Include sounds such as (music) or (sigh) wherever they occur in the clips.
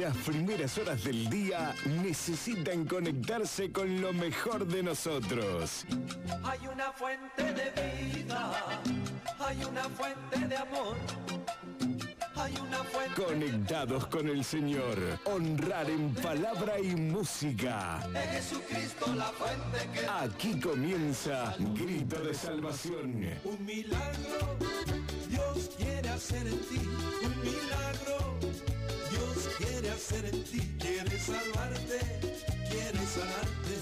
Las primeras horas del día necesitan conectarse con lo mejor de nosotros. Hay una fuente de vida, hay una fuente de amor. Hay una fuente Conectados con el Señor. Honrar en palabra y música. de Jesucristo, la fuente que Aquí comienza Grito de Salvación. Un milagro Dios quiere hacer en ti. Un milagro hacer en ti. Quiere salvarte, quiere sanarte,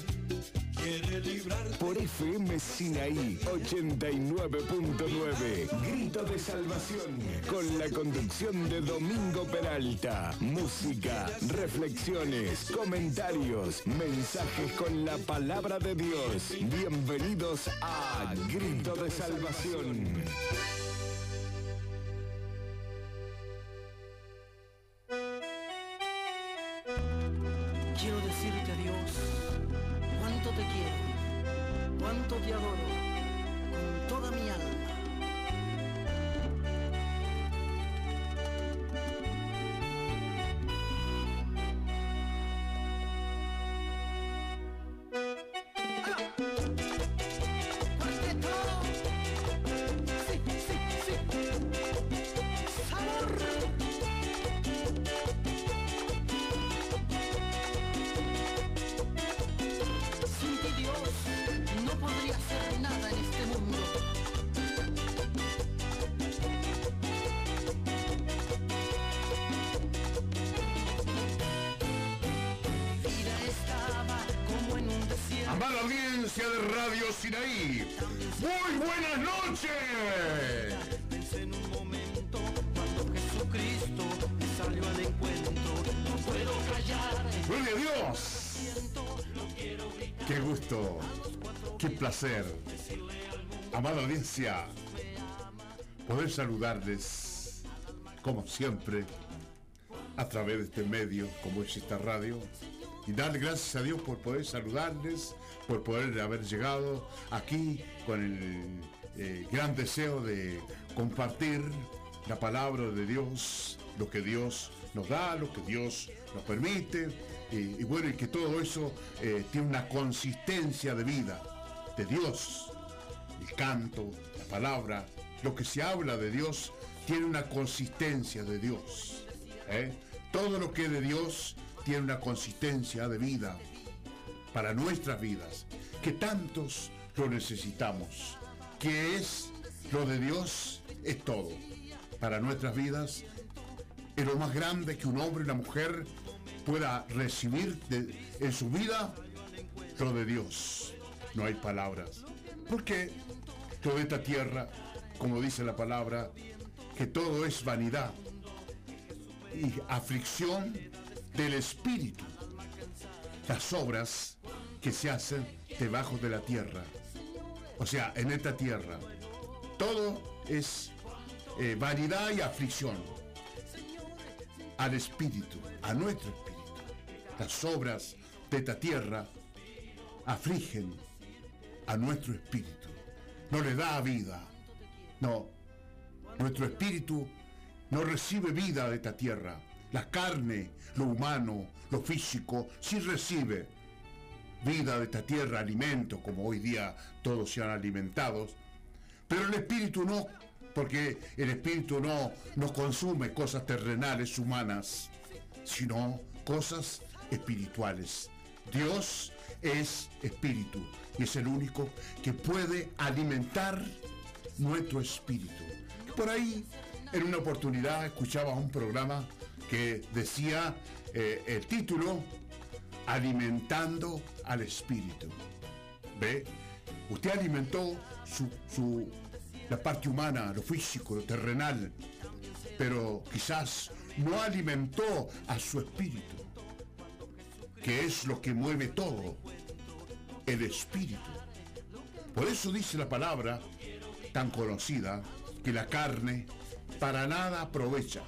quiere librarte. Por FM Sinaí 89.9. Grito de Salvación. Con la conducción de Domingo Peralta. Música, reflexiones, comentarios, mensajes con la palabra de Dios. Bienvenidos a Grito de Salvación. Te quiero, cuánto te adoro, con toda mi alma. Muy buenas noches. Pensé en un momento cuando Jesucristo me salió al encuentro. No puedo callar. Gloria a Dios. Qué gusto, qué placer. Amada audiencia, poder saludarles, como siempre, a través de este medio, como es esta radio, y darle gracias a Dios por poder saludarles, por poder haber llegado aquí con el eh, gran deseo de compartir la palabra de Dios, lo que Dios nos da, lo que Dios nos permite, y, bueno, y que todo eso eh, tiene una consistencia de vida, de Dios, el canto, la palabra, lo que se habla de Dios tiene una consistencia de Dios. ¿eh? Todo lo que es de Dios tiene una consistencia de vida para nuestras vidas, que tantos lo necesitamos, que es lo de Dios, es todo. Para nuestras vidas es lo más grande que un hombre y una mujer pueda recibir en su vida, lo de Dios. No hay palabras. Porque todo esta tierra, como dice la palabra, que todo es vanidad y aflicción del espíritu. Las obras que se hacen debajo de la tierra. O sea, en esta tierra. Todo es eh, vanidad y aflicción al espíritu, a nuestro espíritu. Las obras de esta tierra afligen a nuestro espíritu. No le da vida. No. Nuestro espíritu no recibe vida de esta tierra. La carne, lo humano, lo físico, sí recibe vida de esta tierra, alimento, como hoy día todos sean alimentados. Pero el espíritu no, porque el espíritu no, no consume cosas terrenales, humanas, sino cosas espirituales. Dios es espíritu y es el único que puede alimentar nuestro espíritu. Por ahí, en una oportunidad, escuchaba un programa que decía eh, el título Alimentando al Espíritu. ¿Ve? Usted alimentó su, su- la parte humana, lo físico, lo terrenal, pero quizás no alimentó a su espíritu, que es lo que mueve todo, el espíritu. Por eso dice la palabra tan conocida que la carne para nada aprovecha.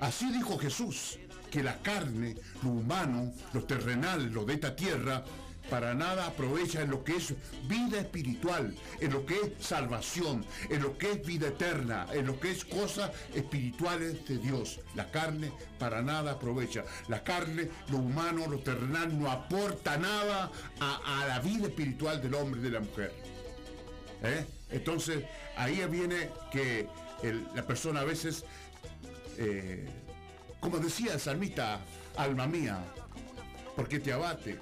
Así dijo Jesús, que la carne, lo humano, lo terrenal, lo de esta tierra, para nada aprovecha en lo que es vida espiritual, en lo que es salvación, en lo que es vida eterna, en lo que es cosas espirituales de Dios. La carne para nada aprovecha. La carne, lo humano, lo terrenal no aporta nada a, la vida espiritual del hombre y de la mujer. ¿Eh? Entonces ahí viene que la persona a veces, eh, como decía el salmista, alma mía, porque te abate.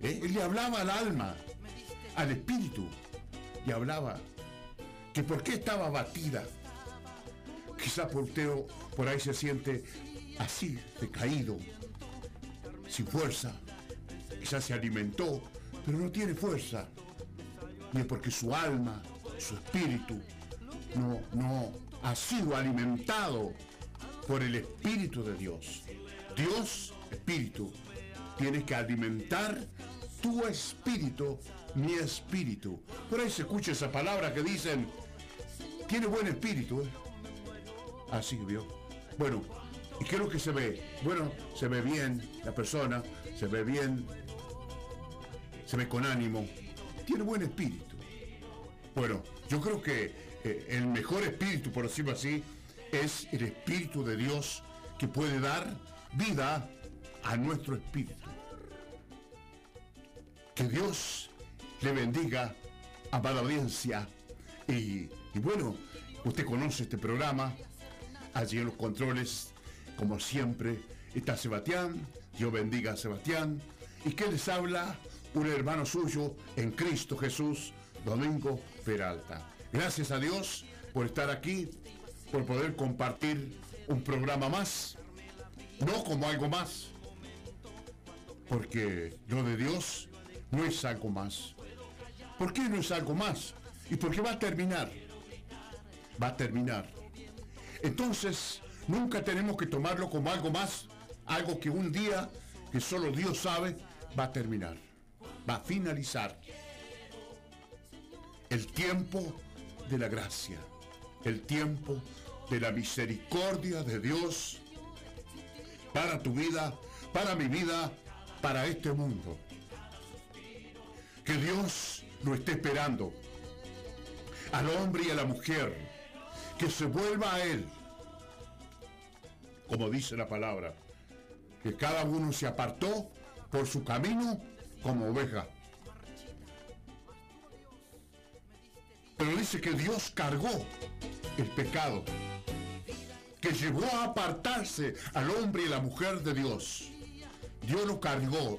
¿Eh? Él le hablaba al alma, al espíritu, y hablaba que por qué estaba abatida. Quizá por por ahí se siente así, decaído, sin fuerza. Quizás se alimentó, pero no tiene fuerza. Y es porque su alma, su espíritu, no, no ha sido alimentado por el Espíritu de Dios. Dios, Espíritu, tiene que alimentar tu espíritu, mi espíritu. Por ahí se escucha esa palabra que dicen, tiene buen espíritu. ¿eh? Así vio. Bueno, ¿y qué lo que se ve? Bueno, se ve bien la persona, se ve bien, se ve con ánimo, tiene buen espíritu. Bueno, yo creo que eh, el mejor espíritu, por decirlo así, es el espíritu de Dios que puede dar vida a nuestro espíritu. Que Dios le bendiga, amada audiencia. Y, y bueno, usted conoce este programa. Allí en los controles, como siempre, está Sebastián. Dios bendiga a Sebastián. ¿Y que les habla? Un hermano suyo en Cristo Jesús, Domingo Peralta. Gracias a Dios por estar aquí, por poder compartir un programa más, no como algo más, porque lo de Dios no es algo más. ¿Por qué no es algo más? ¿Y por qué va a terminar? Va a terminar. Entonces, nunca tenemos que tomarlo como algo más, algo que un día, que solo Dios sabe, va a terminar, va a finalizar. El tiempo de la gracia, el tiempo de la misericordia de Dios para tu vida, para mi vida, para este mundo. Que Dios lo esté esperando al hombre y a la mujer, que se vuelva a Él, como dice la palabra, que cada uno se apartó por su camino como oveja Pero dice que Dios cargó el pecado, que llevó a apartarse al hombre y la mujer de Dios. Dios lo cargó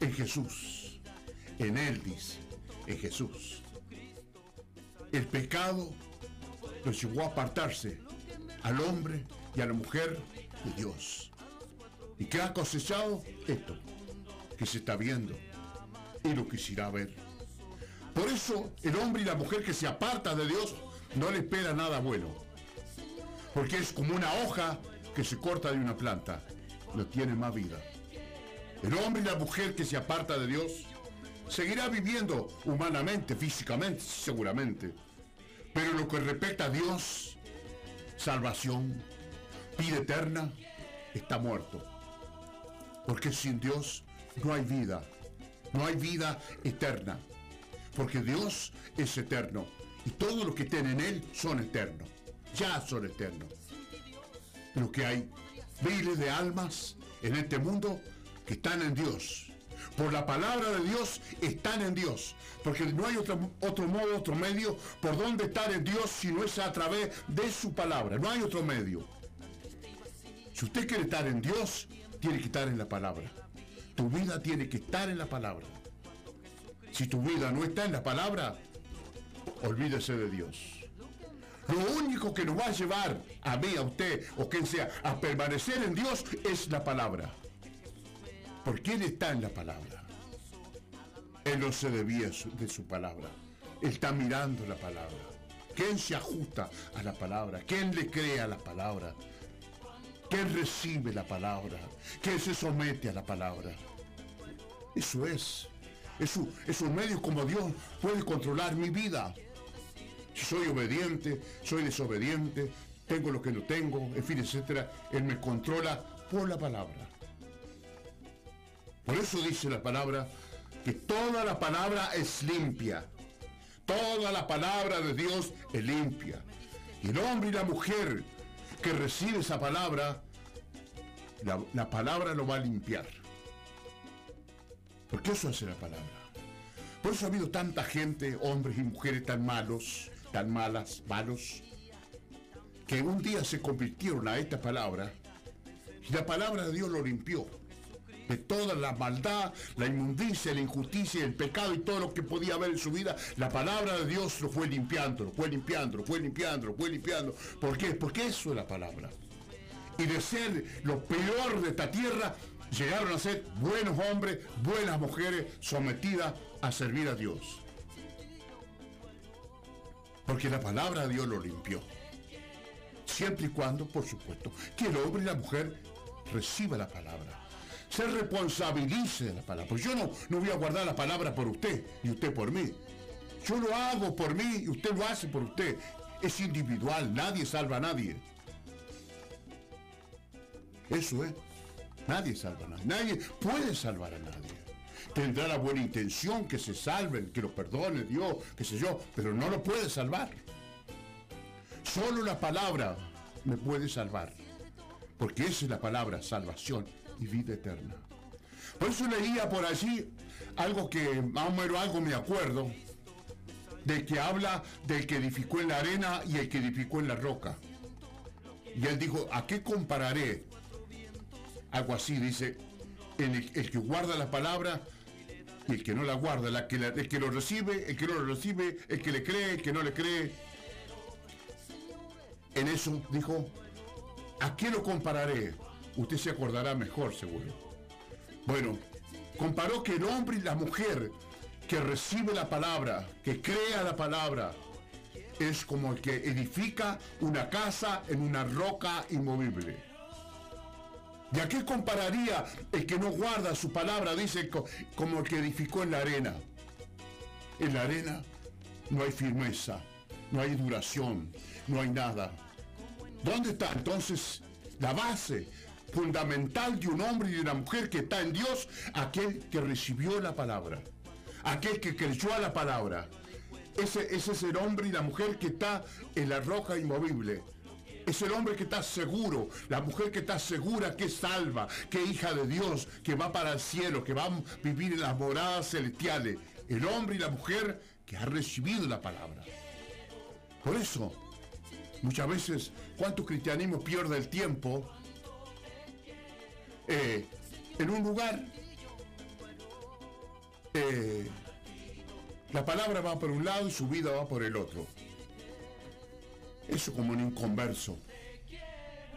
en Jesús. En Él dice, en Jesús. El pecado lo llevó a apartarse al hombre y a la mujer de Dios. ¿Y qué ha cosechado? Esto, que se está viendo y lo quisiera ver. Por eso el hombre y la mujer que se aparta de Dios no le espera nada bueno. Porque es como una hoja que se corta de una planta. No tiene más vida. El hombre y la mujer que se aparta de Dios seguirá viviendo humanamente, físicamente, seguramente. Pero lo que respecta a Dios, salvación, vida eterna, está muerto. Porque sin Dios no hay vida. No hay vida eterna porque Dios es eterno y todos los que estén en Él son eternos, ya son eternos. Pero que hay miles de almas en este mundo que están en Dios. Por la palabra de Dios están en Dios. Porque no hay otro, otro modo, otro medio por donde estar en Dios si no es a través de su palabra. No hay otro medio. Si usted quiere estar en Dios, tiene que estar en la palabra. Tu vida tiene que estar en la palabra. Si tu vida no está en la palabra, olvídese de Dios. Lo único que nos va a llevar a mí, a usted o quien sea, a permanecer en Dios es la palabra. Porque Él está en la palabra. Él no se debía de su palabra. Él está mirando la palabra. ¿Quién se ajusta a la palabra? ¿Quién le cree a la palabra? ¿Quién recibe la palabra? ¿Quién se somete a la palabra? Eso es. Es un, es un medio como Dios puede controlar mi vida. Si soy obediente, soy desobediente, tengo lo que no tengo, en fin, etcétera, Él me controla por la palabra. Por eso dice la palabra que toda la palabra es limpia. Toda la palabra de Dios es limpia. Y el hombre y la mujer que recibe esa palabra, la, la palabra lo va a limpiar. Porque eso hace la palabra. Por eso ha habido tanta gente, hombres y mujeres tan malos, tan malas, malos, que un día se convirtieron a esta palabra y la palabra de Dios lo limpió de toda la maldad, la inmundicia, la injusticia, el pecado y todo lo que podía haber en su vida, la palabra de Dios lo fue limpiando, lo fue limpiando, lo fue limpiando, lo fue limpiando. ¿Por qué? Porque eso es la palabra. Y de ser lo peor de esta tierra, llegaron a ser buenos hombres, buenas mujeres sometidas a servir a Dios. Porque la palabra de Dios lo limpió. Siempre y cuando, por supuesto, que el hombre y la mujer reciba la palabra. Se responsabilice de la palabra. Pues yo no, no voy a guardar la palabra por usted y usted por mí. Yo lo hago por mí y usted lo hace por usted. Es individual, nadie salva a nadie. Eso es. Nadie salva a nadie. Nadie puede salvar a nadie. Tendrá la buena intención que se salven, que lo perdone Dios, qué sé yo, pero no lo puede salvar. Solo la palabra me puede salvar. Porque esa es la palabra, salvación y vida eterna. Por eso leía por allí algo que más o algo me acuerdo, de que habla del que edificó en la arena y el que edificó en la roca. Y él dijo, ¿a qué compararé? Algo así, dice, el que guarda la palabra y el que no la guarda, la que el que lo recibe, el que no lo recibe, el que le cree, el que no le cree. En eso dijo, ¿a qué lo compararé? Usted se acordará mejor, seguro. Bueno, comparó que el hombre y la mujer que recibe la palabra, que crea la palabra, es como el que edifica una casa en una roca inmovible. ¿Y a qué compararía el que no guarda su palabra? Dice como el que edificó en la arena. En la arena no hay firmeza, no hay duración, no hay nada. ¿Dónde está entonces la base fundamental de un hombre y de una mujer que está en Dios? Aquel que recibió la palabra, aquel que creyó a la palabra. Ese, ese es el hombre y la mujer que está en la roca inmovible. Es el hombre que está seguro, la mujer que está segura que es salva, que es hija de Dios, que va para el cielo, que va a vivir en las moradas celestiales. El hombre y la mujer que ha recibido la palabra. Por eso, muchas veces, ¿cuánto cristianismo pierde el tiempo eh, en un lugar? Eh, la palabra va por un lado y su vida va por el otro. Eso como un inconverso.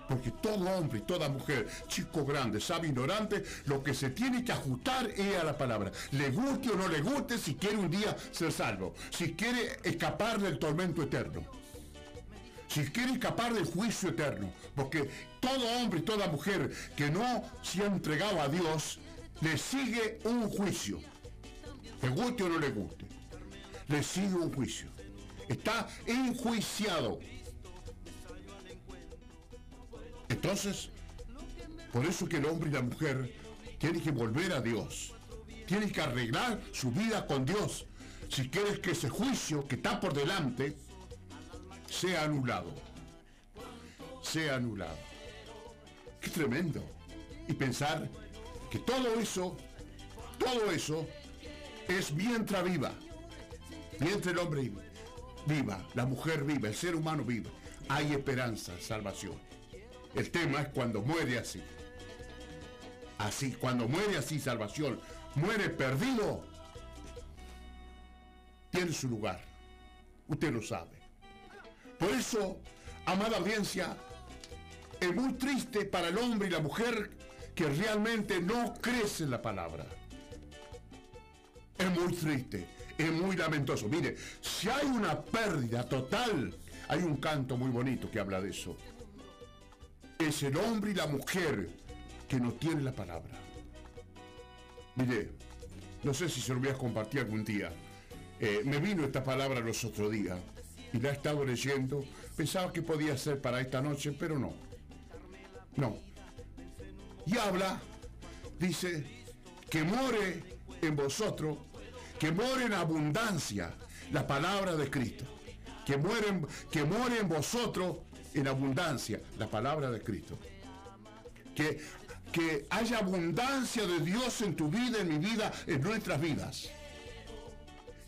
Porque todo hombre y toda mujer, chico grande, sabe ignorante, lo que se tiene que ajustar es a la palabra. Le guste o no le guste si quiere un día ser salvo. Si quiere escapar del tormento eterno. Si quiere escapar del juicio eterno. Porque todo hombre y toda mujer que no se ha entregado a Dios, le sigue un juicio. Le guste o no le guste. Le sigue un juicio. Está enjuiciado. Entonces, por eso que el hombre y la mujer tienen que volver a Dios. Tienen que arreglar su vida con Dios. Si quieres que ese juicio que está por delante sea anulado. Sea anulado. Qué tremendo. Y pensar que todo eso, todo eso es mientras viva. Mientras el hombre viva, la mujer viva, el ser humano viva. Hay esperanza, salvación. El tema es cuando muere así. Así, cuando muere así, salvación. Muere perdido. Tiene su lugar. Usted lo sabe. Por eso, amada audiencia, es muy triste para el hombre y la mujer que realmente no crece en la palabra. Es muy triste, es muy lamentoso. Mire, si hay una pérdida total, hay un canto muy bonito que habla de eso es el hombre y la mujer que no tienen la palabra. Mire, no sé si se lo voy a compartir algún día. Eh, me vino esta palabra los otros días y la he estado leyendo. Pensaba que podía ser para esta noche, pero no. No. Y habla, dice que more en vosotros, que more en abundancia la palabra de Cristo. Que, mueren, que en vosotros en abundancia la palabra de Cristo. Que, que haya abundancia de Dios en tu vida, en mi vida, en nuestras vidas.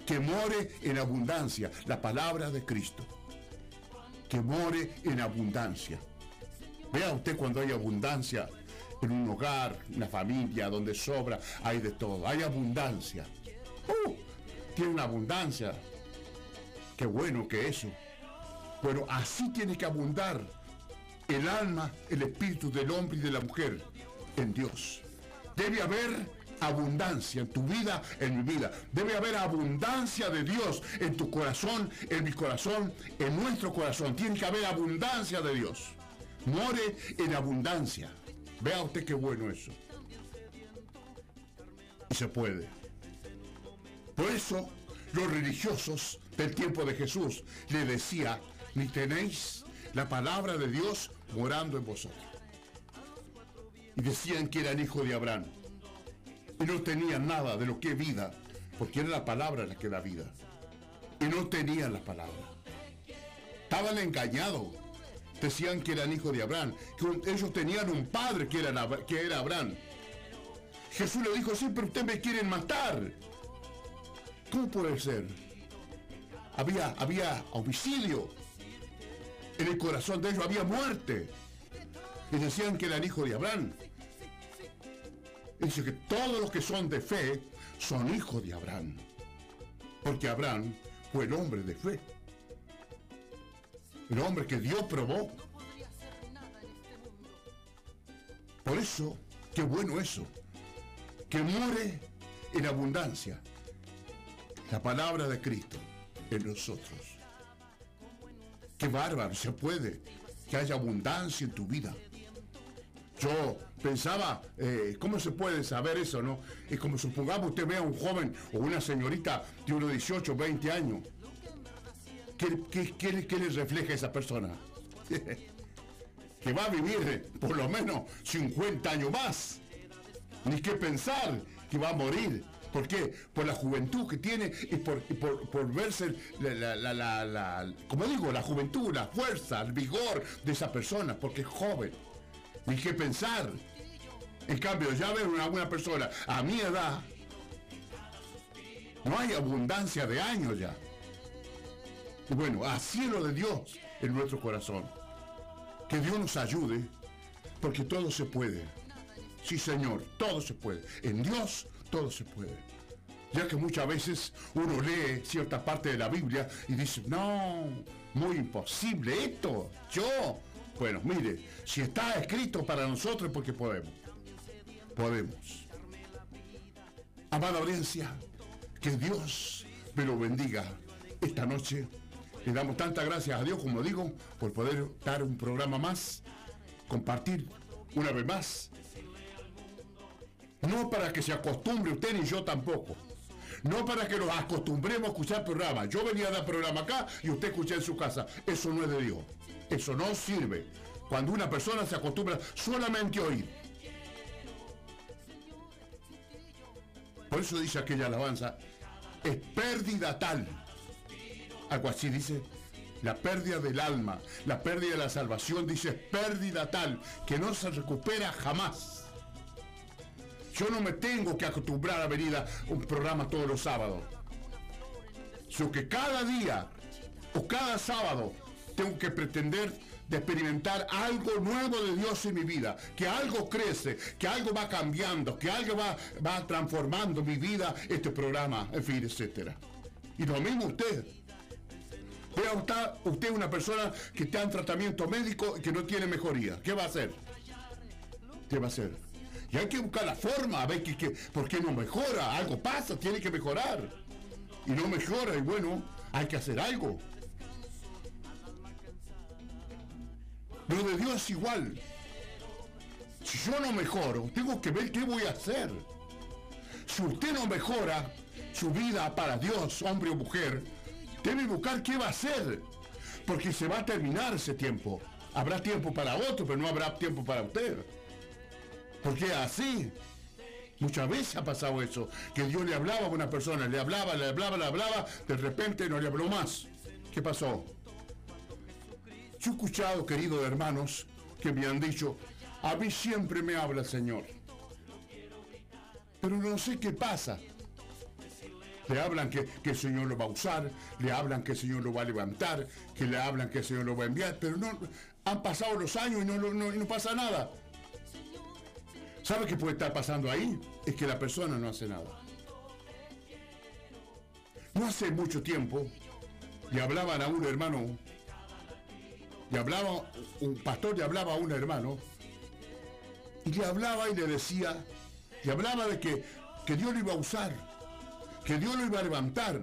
Que more en abundancia la palabra de Cristo. Que more en abundancia. Vea usted cuando hay abundancia en un hogar, una familia, donde sobra, hay de todo. Hay abundancia. Uh, tiene una abundancia. Qué bueno que eso. Pero así tiene que abundar el alma, el espíritu del hombre y de la mujer en Dios. Debe haber abundancia en tu vida, en mi vida. Debe haber abundancia de Dios en tu corazón, en mi corazón, en nuestro corazón. Tiene que haber abundancia de Dios. More en abundancia. Vea usted qué bueno eso. Y se puede. Por eso los religiosos del tiempo de Jesús le decía, ni tenéis la palabra de Dios morando en vosotros. Y decían que eran hijos de Abraham. Y no tenían nada de lo que es vida, porque era la palabra la que da vida. Y no tenían la palabra. Estaban engañados. Decían que eran hijos de Abraham, que ellos tenían un padre que era, que era Abraham. Jesús le dijo, sí, pero ustedes me quieren matar. ¿Cómo puede ser? Había, había homicidio. En el corazón de ellos había muerte. Y decían que eran hijos de Abraham. Y dice que todos los que son de fe son hijos de Abraham. Porque Abraham fue el hombre de fe. El hombre que Dios probó. Por eso, qué bueno eso. Que muere en abundancia. La palabra de Cristo en nosotros. Qué bárbaro, se puede. Que haya abundancia en tu vida. Yo pensaba, eh, ¿cómo se puede saber eso, no? Es como supongamos usted vea a un joven o una señorita de unos 18, 20 años. ¿Qué, qué, le refleja a esa persona? (laughs) que va a vivir por lo menos 50 años más. Ni que pensar que va a morir. ¿Por qué? Por la juventud que tiene y por, por, verse, la, la, como digo, la juventud, la fuerza, el vigor de esa persona, porque es joven. Ni que pensar. En cambio, ya ver una, una persona a mi edad, no hay abundancia de años ya. Y bueno, a cielo de Dios en nuestro corazón. Que Dios nos ayude, porque todo se puede. Sí, Señor, todo se puede. En Dios todo se puede. Ya que muchas veces uno lee cierta parte de la Biblia y dice, no, muy imposible esto, yo. Bueno, mire, si está escrito para nosotros porque podemos. Podemos. Amada audiencia, que Dios me lo bendiga esta noche. Le damos tantas gracias a Dios, como digo, por poder dar un programa más, compartir una vez más no para que se acostumbre usted ni yo tampoco. No para que nos acostumbremos a escuchar programas. Yo venía a dar programa acá y usted escucha en su casa. Eso no es de Dios. Eso no sirve. Cuando una persona se acostumbra solamente a oír. Por eso dice aquella alabanza, es pérdida tal. Algo así dice, la pérdida del alma, la pérdida de la salvación, dice pérdida tal, que no se recupera jamás. Yo no me tengo que acostumbrar a venir a un programa todos los sábados. Sino que cada día o cada sábado tengo que pretender de experimentar algo nuevo de Dios en mi vida, que algo crece, que algo va cambiando, que algo va, va transformando mi vida, este programa, en fin, etc. Y lo mismo usted. Vea usted, usted una persona que está en tratamiento médico y que no tiene mejoría. ¿Qué va a hacer? ¿Qué va a hacer? Y hay que buscar la forma, a ver que, por qué no mejora. Algo pasa, tiene que mejorar. Y no mejora, y bueno, hay que hacer algo. Lo de Dios es igual. Si yo no mejoro, tengo que ver qué voy a hacer. Si usted no mejora su vida para Dios, hombre o mujer, debe buscar qué va a hacer. Porque se va a terminar ese tiempo. Habrá tiempo para otro, pero no habrá tiempo para usted. Porque así, Muchas veces ha pasado eso, que Dios le hablaba a una persona, le hablaba, le hablaba, le hablaba, de repente no le habló más. ¿Qué pasó? Yo he escuchado, queridos hermanos, que me han dicho, a mí siempre me habla el Señor. Pero no sé qué pasa. Le hablan que, el Señor lo va a usar, le hablan que el Señor lo va a levantar, que le hablan que el Señor lo va a enviar, pero no han pasado los años y no, pasa nada. ¿Sabe qué puede estar pasando ahí? Es que la persona no hace nada. No hace mucho tiempo le hablaban a un hermano, le hablaba, un pastor le hablaba a un hermano, y le hablaba y le decía, le hablaba de que, que Dios lo iba a usar, que Dios lo iba a levantar.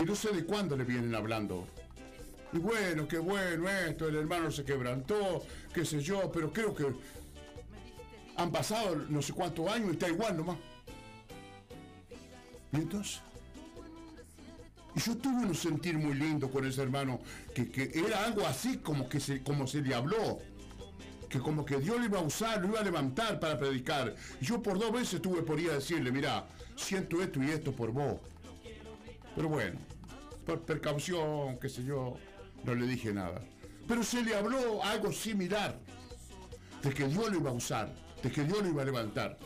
Y no sé de cuándo le vienen hablando. Y bueno, qué bueno esto, el hermano se quebrantó, qué sé yo, pero creo que han pasado no sé cuántos años y está igual nomás. ¿Y entonces? Yo tuve un sentir muy lindo con ese hermano, que, era algo así como que se, como se le habló que como que Dios lo iba a usar, lo iba a levantar para predicar. Y yo por dos veces tuve por ir a decirle, mira, siento esto y esto por vos. Pero bueno, por precaución, qué sé yo, no le dije nada. Pero se le habló algo similar, de que Dios lo iba a usar, de que Dios lo iba a levantar.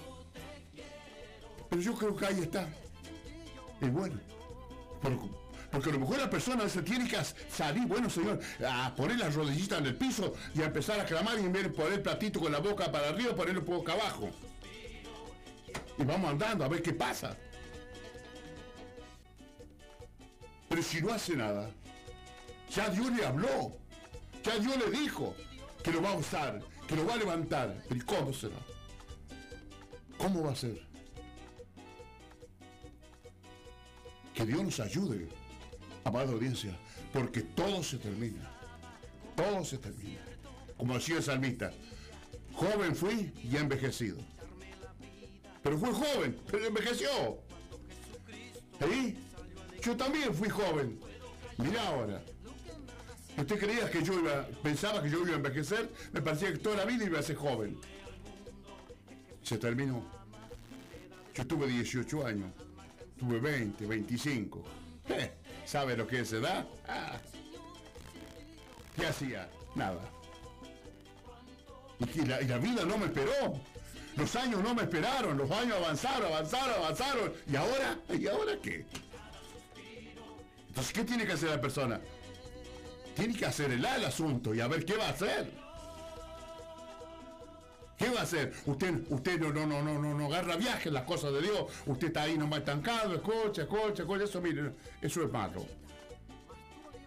Pero yo creo que ahí está. Y bueno, porque a lo mejor la persona se tiene que salir, bueno señor, a poner las rodillitas en el piso y a empezar a clamar y en vez de poner el platito con la boca para arriba, ponerlo poco abajo. Y vamos andando a ver qué pasa. Pero si no hace nada, ya Dios le habló, ya Dios le dijo que lo va a usar, que lo va a levantar. ¿Y cómo será? ¿Cómo va a ser? Que Dios nos ayude amada audiencia, porque todo se termina. Todo se termina. Como decía el salmista, joven fui y envejecido. Pero fue joven, pero envejeció. ¿Sí? Yo también fui joven. Mira ahora. ¿Usted creía que yo iba, pensaba que yo iba a envejecer? Me parecía que toda la vida iba a ser joven. Se terminó. Yo tuve 18 años. Tuve 20, 25. Eh, ¿Sabe lo que es edad? Ah. ¿Qué hacía? Nada. Y la, vida no me esperó. Los años no me esperaron. Los años avanzaron, avanzaron, avanzaron. ¿Y ahora? ¿Y ahora qué? Entonces, ¿qué tiene que hacer la persona? Tiene que hacer el asunto y a ver qué va a hacer. ¿Qué va a hacer? Usted, usted no, no, no, no, no, agarra viaje en las cosas de Dios. Usted está ahí nomás estancado, escucha, escucha, escucha. Eso, mire, eso es malo.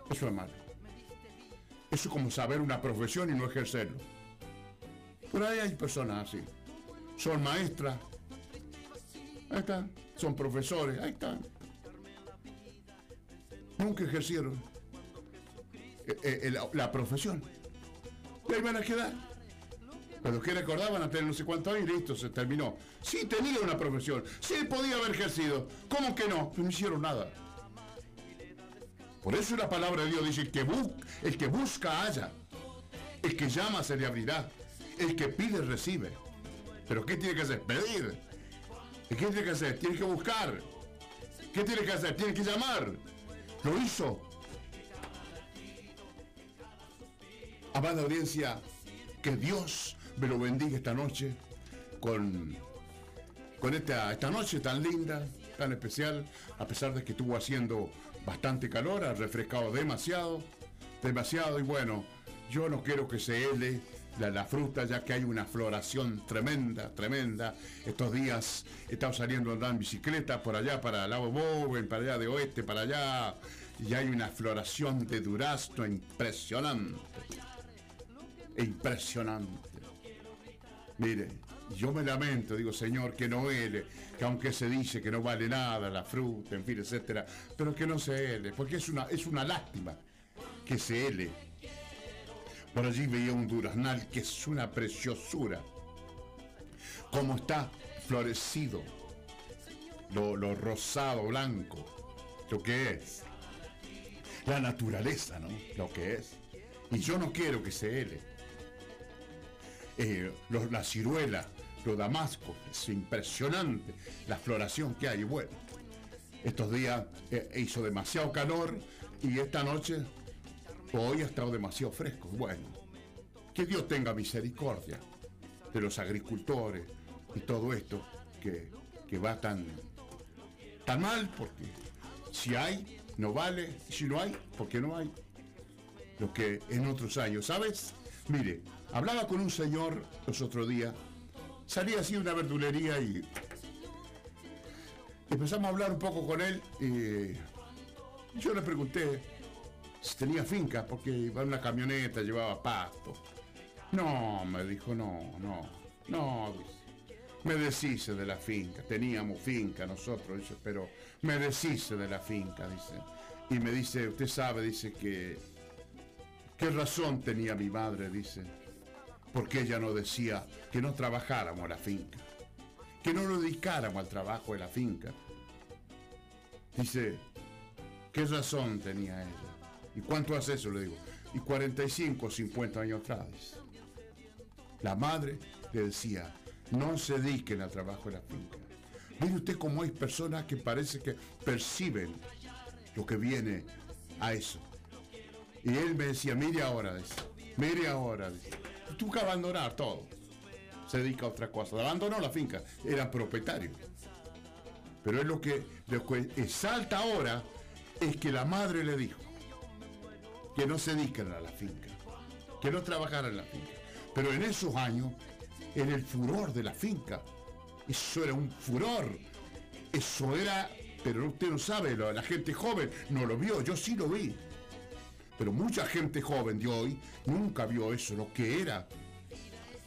Eso es malo. Eso es como saber una profesión y no ejercerlo. Por ahí hay personas así. Son maestras. Ahí están. Son profesores. Ahí están. Nunca ejercieron eh, eh, la profesión. Y ahí van a quedar. Pero que recordaban a tener no sé cuántos años y listo, se terminó. Sí tenía una profesión, sí podía haber ejercido. ¿Cómo que no? No hicieron nada. Por eso la palabra de Dios dice, el que, el que busca haya, el que llama se le abrirá, el que pide recibe. Pero ¿qué tiene que hacer? Pedir. ¿Y qué tiene que hacer? Tiene que buscar. ¿Qué tiene que hacer? Tiene que llamar. Lo hizo. Amada audiencia, que Dios me lo bendiga esta noche con, con esta, esta noche tan linda, tan especial, a pesar de que estuvo haciendo bastante calor, ha refrescado demasiado, demasiado y bueno, yo no quiero que se hele la, fruta, ya que hay una floración tremenda, tremenda. Estos días estamos saliendo a andar en bicicleta por allá para el lago Bowen, para allá de oeste, para allá, y hay una floración de durazno impresionante. Impresionante. Mire, yo me lamento, digo, Señor, que no hele, que aunque se dice que no vale nada la fruta, en fin, etcétera, pero que no se hele, porque es una, es una lástima que se hele. Por allí veía un duraznal que es una preciosura. Como está florecido, lo, lo rosado, blanco, lo que es. La naturaleza, ¿no? Lo que es. Y yo no quiero que se hele. Eh, la ciruela, lo Damasco, es impresionante la floración que hay. Bueno, estos días eh, hizo demasiado calor y esta noche, hoy ha estado demasiado fresco. Bueno, que Dios tenga misericordia de los agricultores y todo esto que, que va tan, tan mal, porque si hay, no vale, si no hay, porque no hay. Lo que en otros años, ¿sabes? Mire, hablaba con un señor los otros días, salía así de una verdulería y empezamos a hablar un poco con él y yo le pregunté si tenía finca, porque iba en una camioneta, llevaba pasto. No, me dijo, no, no, no, me deshice de la finca. Teníamos finca nosotros, dice, pero me deshice de la finca, dice. Y me dice, usted sabe, dice que, ¿qué razón tenía mi madre, dice? Porque ella no decía que no trabajáramos la finca, que no nos dedicáramos al trabajo de la finca. Dice, ¿qué razón tenía ella? ¿Y cuánto hace eso? Le digo. Y 45 o 50 años atrás. La madre le decía, no se dediquen al trabajo de la finca. Mire usted cómo hay personas que parece que perciben lo que viene a eso. Y él me decía, mire ahora, mire ahora, tú que abandonar todo. Se dedica a otra cosa. Abandonó la finca, era propietario. Pero es lo que, lo que exalta ahora es que la madre le dijo que no se dediquen a la finca, que no trabajaran en la finca. Pero en esos años, en el furor de la finca, eso era un furor, eso era, pero usted no sabe, la gente joven no lo vio, yo sí lo vi. Pero mucha gente joven de hoy nunca vio eso, lo que era,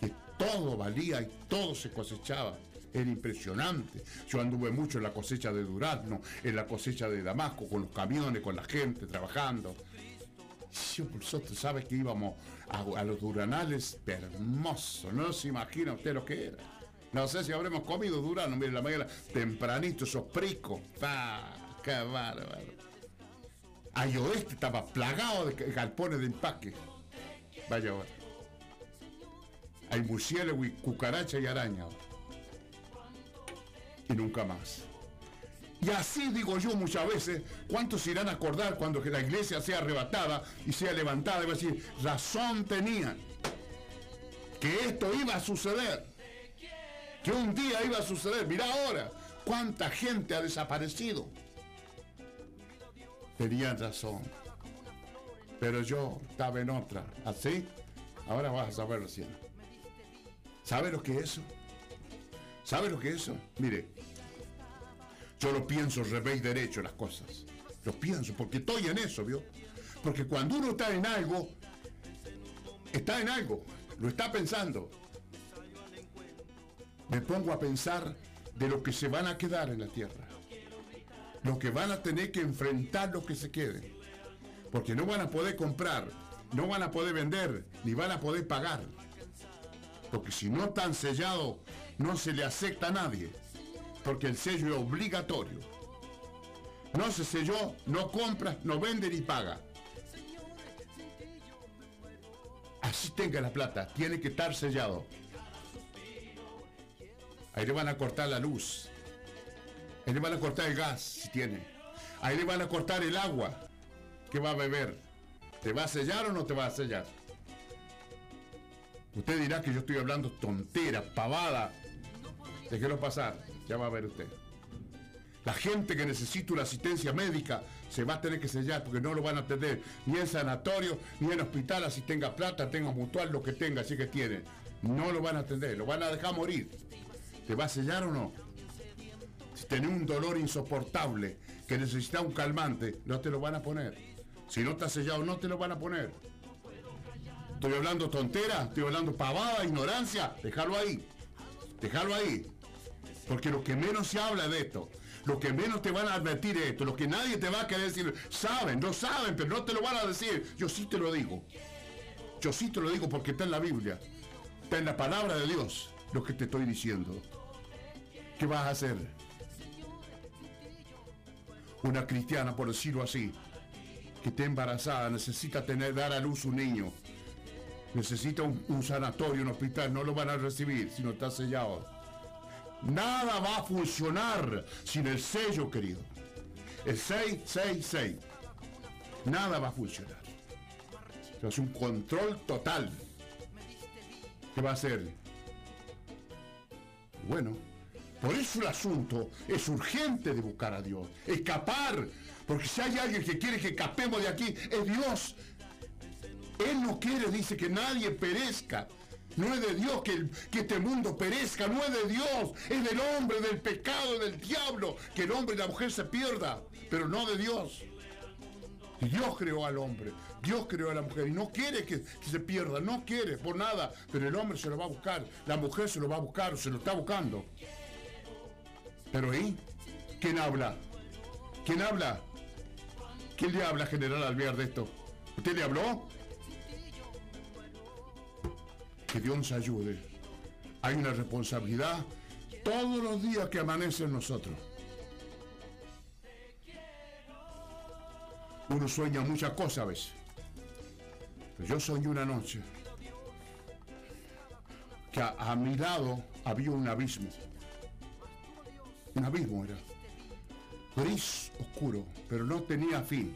que todo valía y todo se cosechaba. Era impresionante. Yo anduve mucho en la cosecha de Durazno, en la cosecha de Damasco, con los camiones, con la gente, trabajando. Yo, nosotros sabe que íbamos a, los duranales, hermoso, no se imagina usted lo que era. No sé si habremos comido durano, mire la mañana, tempranito, esos pricos. ¡Ah, ¡Qué bárbaro! Ay, oeste estaba plagado de galpones de empaque. Vaya ahora. Hay murciélago y cucaracha y araña y nunca más. Y así digo yo muchas veces, ¿cuántos irán a acordar cuando que la iglesia sea arrebatada y sea levantada? Y va a decir, razón tenían, que esto iba a suceder, que un día iba a suceder. Mira ahora, cuánta gente ha desaparecido. Tenían razón. Pero yo estaba en otra. ¿Así? Ahora vas a saberlo, cielo. ¿Sabe lo que es eso? ¿Sabe lo que es eso? Mire, yo lo pienso revés derecho las cosas. Lo pienso porque estoy en eso, ¿vio? Porque cuando uno está en algo, está en algo, lo está pensando. Me pongo a pensar de lo que se van a quedar en la tierra. Lo que van a tener que enfrentar lo que se quede. Porque no van a poder comprar, no van a poder vender, ni van a poder pagar. Porque si no están sellados no se le acepta a nadie, porque el sello es obligatorio. No se selló, no compra, no vende ni paga. Así tenga la plata, tiene que estar sellado. Ahí le van a cortar la luz. Ahí le van a cortar el gas, si tiene. Ahí le van a cortar el agua que va a beber. ¿Te va a sellar o no te va a sellar? Usted dirá que yo estoy hablando tontera, pavada, Déjelo pasar, ya va a ver usted. La gente que necesita una asistencia médica se va a tener que sellar porque no lo van a atender ni en sanatorio, ni en hospital, así tenga plata, tenga mutual, lo que tenga, así que tiene. No lo van a atender, lo van a dejar morir. ¿Te va a sellar o no? Si tenés un dolor insoportable que necesita un calmante, no te lo van a poner. Si no está sellado, no te lo van a poner. Estoy hablando tontera, estoy hablando pavada, ignorancia, déjalo ahí. Déjalo ahí. Porque lo que menos se habla de esto, lo que menos te van a advertir de esto, lo que nadie te va a querer decir, saben, no saben, pero no te lo van a decir. Yo sí te lo digo. Yo sí te lo digo porque está en la Biblia. Está en la palabra de Dios lo que te estoy diciendo. ¿Qué vas a hacer? Una cristiana, por decirlo así, que esté embarazada, necesita tener, dar a luz un niño. necesita un, un sanatorio, un hospital, no lo van a recibir si no está sellado. Nada va a funcionar sin el sello, querido. El 666. Nada va a funcionar. Es un control total. ¿Qué va a hacer? Bueno, por eso el asunto es urgente de buscar a Dios. Escapar. Porque si hay alguien que quiere que escapemos de aquí, es Dios. Él no quiere, dice, que nadie perezca. No es de Dios que, que, este mundo perezca, no es de Dios, es del hombre, del pecado, del diablo, que el hombre y la mujer se pierda, pero no de Dios. Dios creó al hombre, Dios creó a la mujer y no quiere que, que, se pierda, no quiere por nada, pero el hombre se lo va a buscar, la mujer se lo va a buscar, se lo está buscando. Pero ahí, ¿quién habla? ¿Quién habla? ¿Quién le habla, general Alvear, de esto? ¿Usted le habló? Que Dios nos ayude. Hay una responsabilidad todos los días que amanece en nosotros. Uno sueña muchas cosas a veces. Yo soñé una noche que a mi lado había un abismo. Un abismo era. Gris oscuro, pero no tenía fin.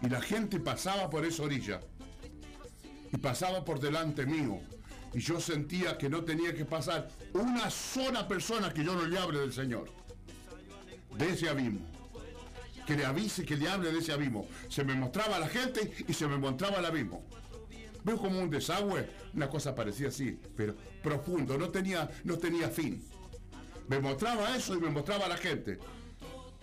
Y la gente pasaba por esa orilla. Y pasaba por delante mío. Y yo sentía que no tenía que pasar una sola persona que yo no le hable del Señor. De ese abismo. Que le avise, que le hable de ese abismo. Se me mostraba la gente y se me mostraba el abismo. Veo como un desagüe, una cosa parecía así, pero profundo, no tenía, no tenía fin. Me mostraba eso y me mostraba a la gente.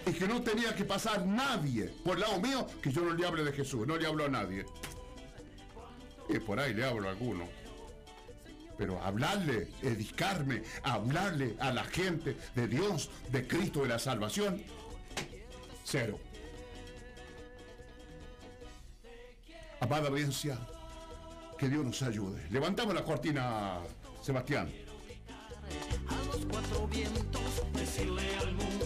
Y que no tenía que pasar nadie por el lado mío que yo no le hable de Jesús, no le hablo a nadie. Y por ahí le hablo a alguno. Pero hablarle, edificarme, hablarle a la gente de Dios, de Cristo, de la salvación, cero. Amada audiencia, que Dios nos ayude. Levantamos la cortina, Sebastián. A los cuatro vientos, decirle al mundo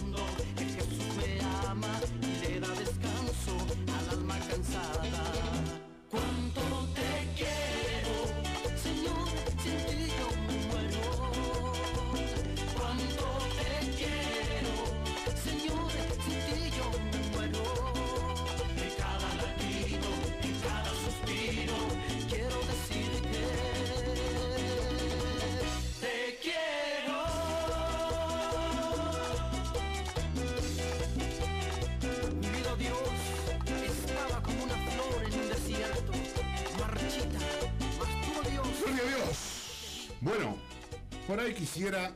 por ahí quisiera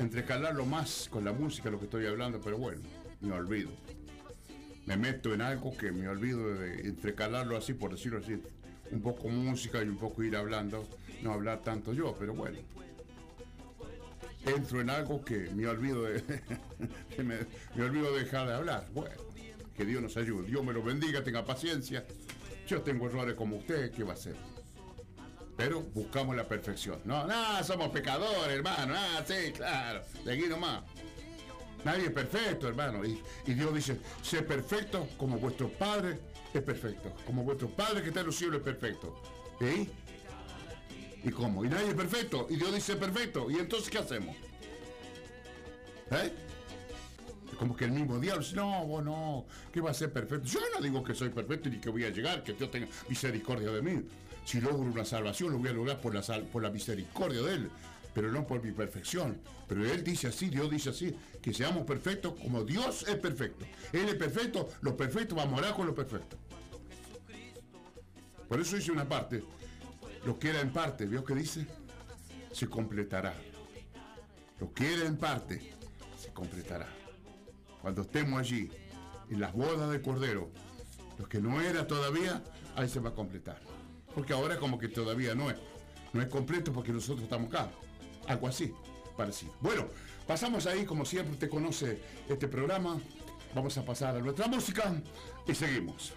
entrecalarlo más con la música, lo que estoy hablando, pero bueno, me olvido. Me meto en algo que me olvido de entrecalarlo así, por decirlo así. Un poco música y un poco ir hablando, no hablar tanto yo, pero bueno. Entro en algo que me olvido de, (laughs) me, me olvido de dejar de hablar. Bueno, que Dios nos ayude. Dios me lo bendiga, tenga paciencia. Yo tengo errores como usted, ¿qué va a hacer? Pero buscamos la perfección. No, no, somos pecadores, hermano. Ah, sí, claro. De aquí nomás. Nadie es perfecto, hermano. Y, y Dios dice, sé perfecto como vuestro Padre es perfecto. Como vuestro Padre que está en los cielos es perfecto. ¿Y? ¿Y cómo? Y nadie es perfecto. Y Dios dice perfecto. ¿Y entonces qué hacemos? ¿Eh? Como que el mismo diablo dice, no, vos no, ¿qué va a ser perfecto? Yo no digo que soy perfecto ni que voy a llegar, que Dios tenga misericordia de mí. Si logro una salvación, lo voy a lograr por la, por la misericordia de Él, pero no por mi perfección. Pero Él dice así, Dios dice así, que seamos perfectos como Dios es perfecto. Él es perfecto, lo perfecto va a morar con lo perfecto. Por eso dice una parte, lo que era en parte, ¿vio que dice? Se completará. Lo que era en parte, se completará. Cuando estemos allí, en las bodas de Cordero, lo que no era todavía, ahí se va a completar. Porque ahora como que todavía no es. No es completo porque nosotros estamos acá. Algo así, parecido. Bueno, pasamos ahí, como siempre usted conoce este programa. Vamos a pasar a nuestra música y seguimos.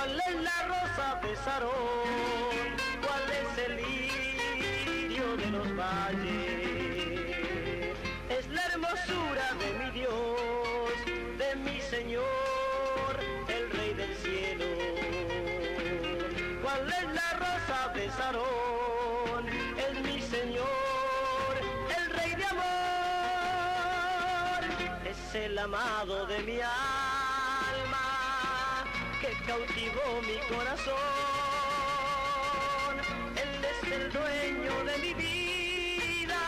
¿Cuál es la rosa de Sarón? ¿Cuál es el lirio de los valles? Es la hermosura de mi Dios, de mi Señor, el Rey del cielo. ¿Cuál es la rosa de Sarón? Es mi Señor, el Rey de amor. Es el amado de mi alma cautivó mi corazón. Él es el dueño de mi vida,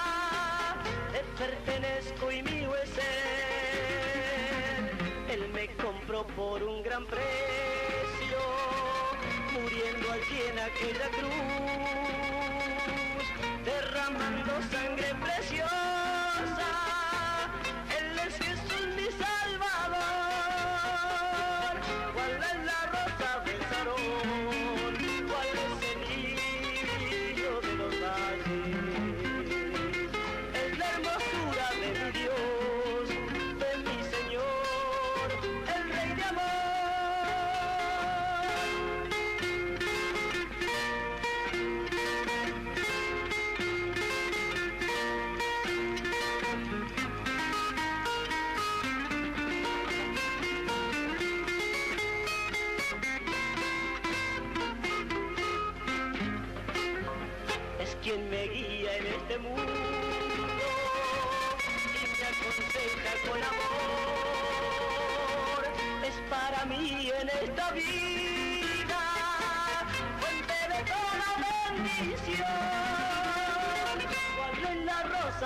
le pertenezco y mío es él. Él me compró por un gran precio, muriendo allí en aquella cruz, derramando sangre preciosa.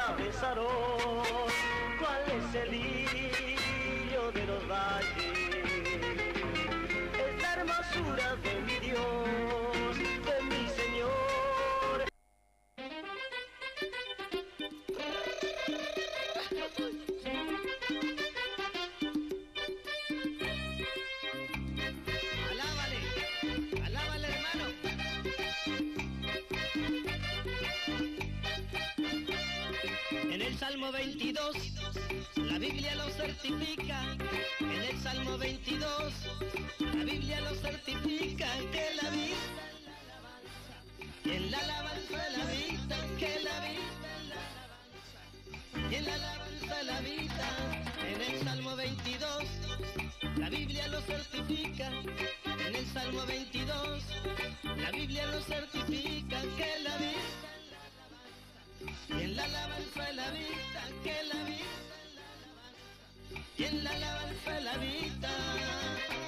Rosa de Sarón? ¿Cuál es el lirio de los valles? Es la hermosura de mi Biblia lo certifica. En el Salmo 22, la Biblia lo certifica que la vida y en la alabanza de la vida, que la vida y en la alabanza de la vida, en el Salmo 22, la Biblia lo certifica, en el Salmo 22, la Biblia lo certifica, que la vida y en la alabanza de la vida, que la vida y en la alabanza la vida,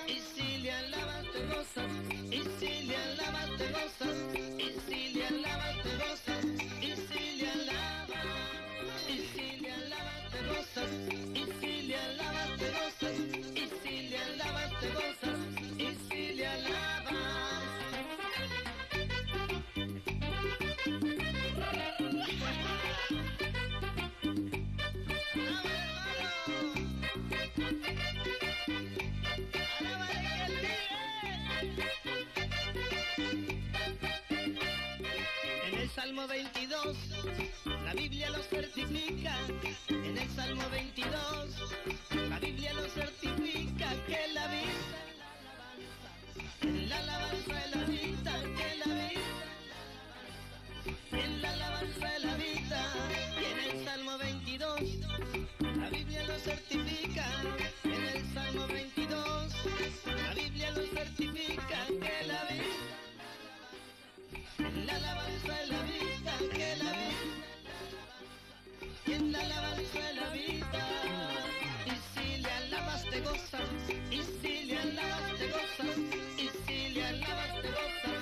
y si le alabas te gozas, y si le alabas te gozas, Salmo 22, gozas, y si le alabas te gozas, y si le alabas te gozas.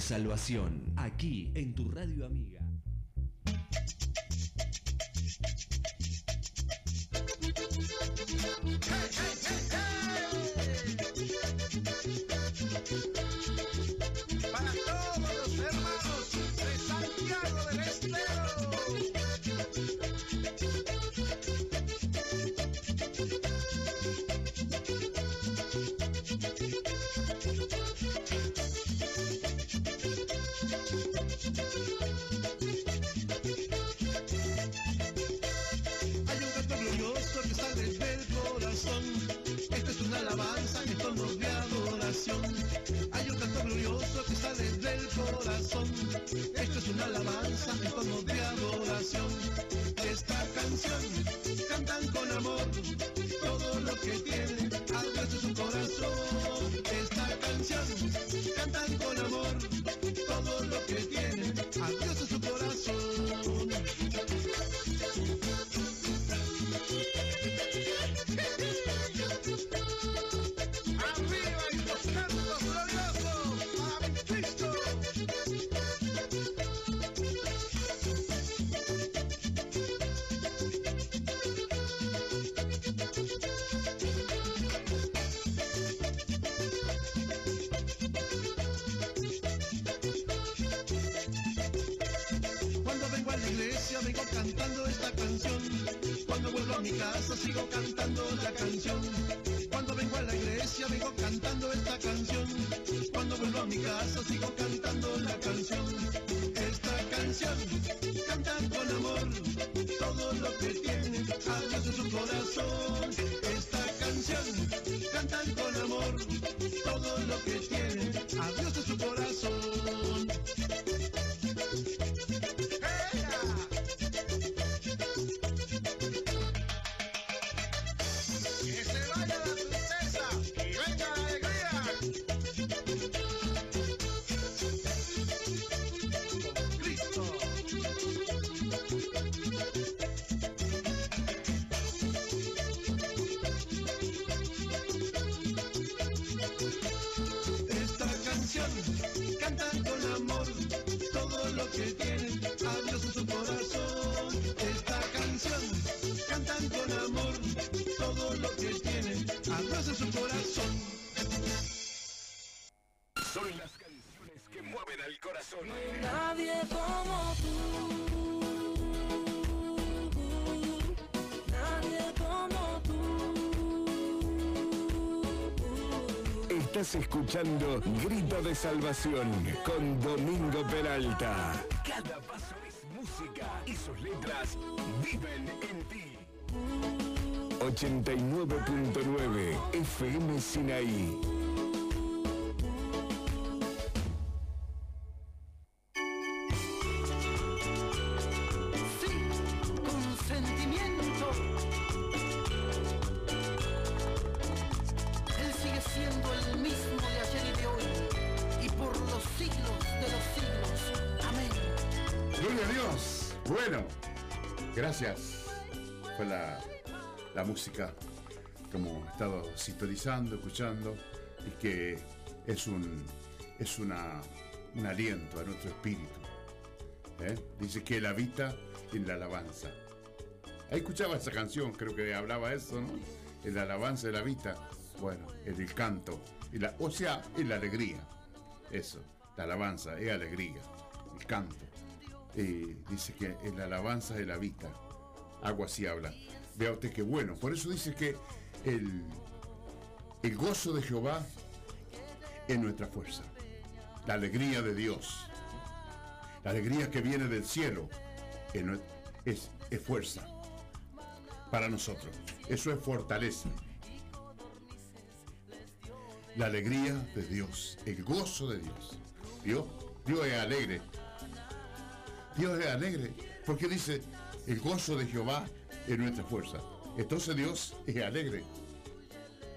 Salvación, aquí en como tú. Nadie como tú. Estás escuchando Grito de Salvación con Domingo Peralta. Cada paso es música y sus letras viven en ti. 89.9 FM Sinaí. Sintonizando, escuchando y que es un es una, un aliento a nuestro espíritu. ¿eh? Dice que él habita en la alabanza. Ahí escuchaba esa canción, creo que hablaba eso, ¿no? En la alabanza él habita. Bueno, en el canto, la, o sea, en la alegría. Eso, la alabanza es alegría, el canto. Eh, dice que en la alabanza él habita. Algo así habla. Vea usted qué bueno. Por eso dice que el, el gozo de Jehová es nuestra fuerza. La alegría de Dios. La alegría que viene del cielo es, es fuerza para nosotros. Eso es fortaleza. La alegría de Dios, el gozo de Dios. Dios, Dios es alegre. Dios es alegre porque dice, el gozo de Jehová es nuestra fuerza. Entonces Dios es alegre.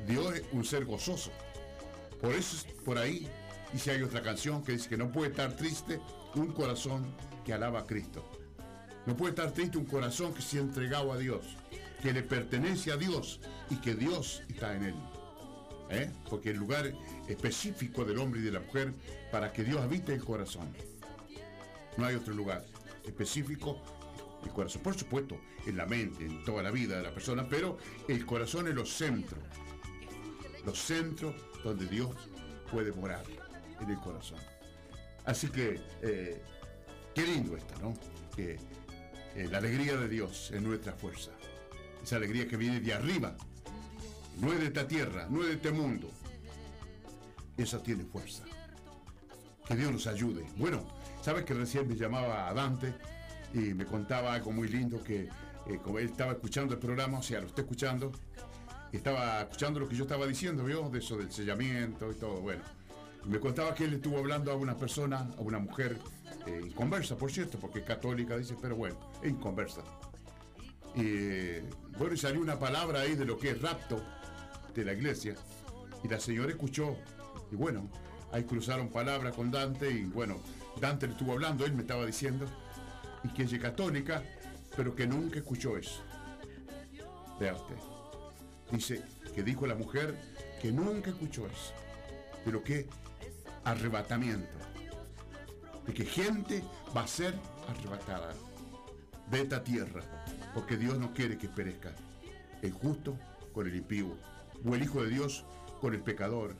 Dios es un ser gozoso. Por eso es- por ahí dice hay otra canción que dice que no puede estar triste un corazón que alaba a Cristo. No puede estar triste un corazón que se ha entregado a Dios, que le pertenece a Dios y que Dios está en él. ¿eh? porque el lugar específico del hombre y de la mujer para que Dios habite el corazón. No hay otro lugar específico el corazón. Por supuesto, en la mente, en toda la vida de la persona, pero el corazón es los centros. Los centros donde Dios puede morar, en el corazón. Así que, eh, qué lindo esto, ¿no? Que eh, la alegría de Dios es nuestra fuerza. Esa alegría que viene de arriba, no es de esta tierra, no es de este mundo. Esa tiene fuerza. Que Dios nos ayude. Bueno, sabes que recién me llamaba a Dante y me contaba algo muy lindo que eh, como él estaba escuchando el programa, o sea, lo está escuchando, estaba escuchando lo que yo estaba diciendo, ¿vio? De eso del sellamiento y todo, bueno. Me contaba que él estuvo hablando a una persona, a una mujer, eh, inconversa, por cierto, porque es católica, dice, pero bueno, es inconversa. Eh, bueno, y salió una palabra ahí de lo que es rapto de la iglesia. Y la señora escuchó, y bueno, ahí cruzaron palabras con Dante, y bueno, Dante le estuvo hablando, él me estaba diciendo, y que es católica, pero que nunca escuchó eso. Vea usted. Dice que dijo la mujer que nunca escuchó eso. Pero que arrebatamiento. De que gente va a ser arrebatada de esta tierra. Porque Dios no quiere que perezca el justo con el impío. O el Hijo de Dios con el pecador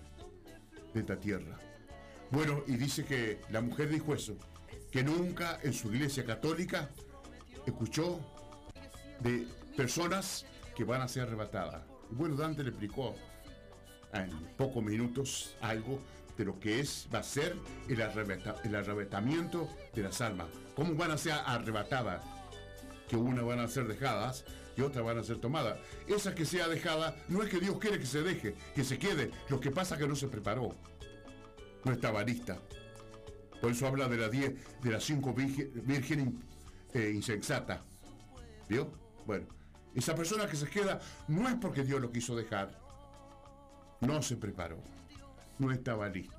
de esta tierra. Bueno, y dice que la mujer dijo eso, que nunca en su iglesia católica escuchó de personas que van a ser arrebatadas. Bueno, Dante le explicó en pocos minutos algo de lo que es, va a ser el, arrebata- el arrebatamiento de las almas. ¿Cómo van a ser arrebatadas? Que unas van a ser dejadas y otras van a ser tomadas. Esa que sea dejada, no es que Dios quiere que se deje, que se quede. Lo que pasa es que no se preparó. No estaba lista. Por eso habla de las 10, de las 5 vírgenes eh, insensatas. ¿Vio? Bueno, esa persona que se queda no es porque Dios lo quiso dejar. No se preparó. No estaba lista.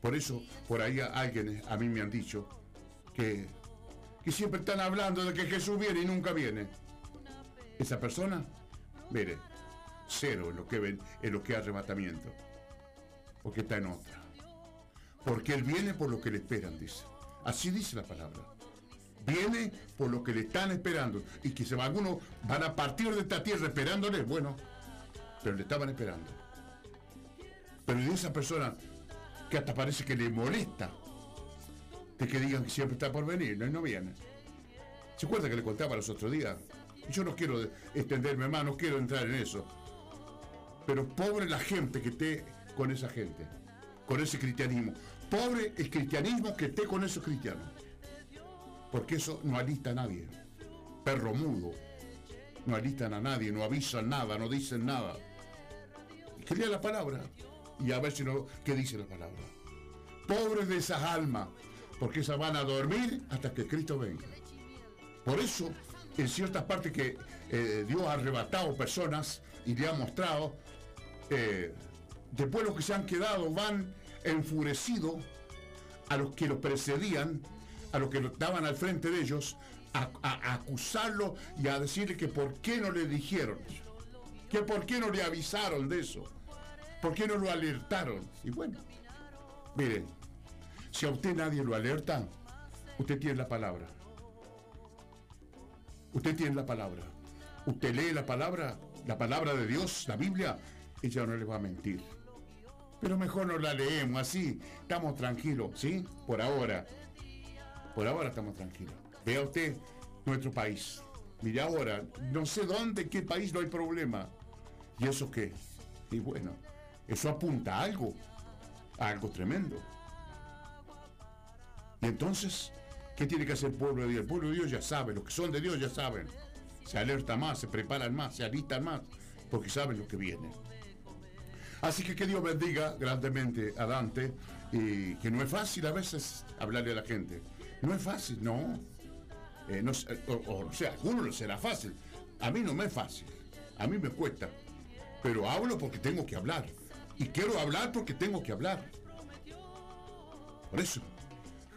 Por eso, por ahí a- alguien a mí me han dicho que, que siempre están hablando de que Jesús viene y nunca viene. Esa persona, mire, cero en lo que ven, en lo que arrebatamiento. Porque está en otra. Porque Él viene por lo que le esperan, dice. Así dice la palabra. Viene por lo que le están esperando. Y va, algunos van a partir de esta tierra esperándole, bueno, pero le estaban esperando. Pero de esa persona que hasta parece que le molesta de que digan que siempre está por venir, no, y no viene. ¿Se acuerda que le contaba los otros días? Yo no quiero extenderme más, no quiero entrar en eso. Pero pobre la gente que esté con esa gente, con ese cristianismo. Pobre el cristianismo que esté con esos cristianos. Porque eso no alista a nadie. Perro mudo. No alistan a nadie, no avisan nada, no dicen nada. Lea la palabra. Y a ver si no, qué dice la palabra. Pobres de esas almas, porque esas van a dormir hasta que Cristo venga. Por eso, en ciertas partes que eh, Dios ha arrebatado personas y le ha mostrado, eh, después los que se han quedado van enfurecidos a los que los precedían, a los que estaban al frente de ellos, a acusarlo y a decirle que por qué no le dijeron, que por qué no le avisaron de eso, por qué no lo alertaron. Y bueno, miren, si a usted nadie lo alerta, usted tiene la palabra. Usted tiene la palabra. Usted lee la palabra, la palabra de Dios, la Biblia, ella no le va a mentir. Pero mejor no la leemos así, estamos tranquilos, ¿sí? Por ahora. Por ahora estamos tranquilos. Vea usted nuestro país. Mire ahora, no sé dónde, qué país no hay problema. ¿Y eso qué? Y bueno, eso apunta a algo, a algo tremendo. Y entonces, ¿qué tiene que hacer el pueblo de Dios? El pueblo de Dios ya sabe, los que son de Dios ya saben. Se alerta más, se preparan más, se alistan más, porque saben lo que viene. Así que que Dios bendiga grandemente a Dante y que no es fácil a veces hablarle a la gente. No es fácil, no. Eh, o, sea, a algunos lo será fácil. A mí no me es fácil. A mí me cuesta. Pero hablo porque tengo que hablar. Y quiero hablar porque tengo que hablar. Por eso.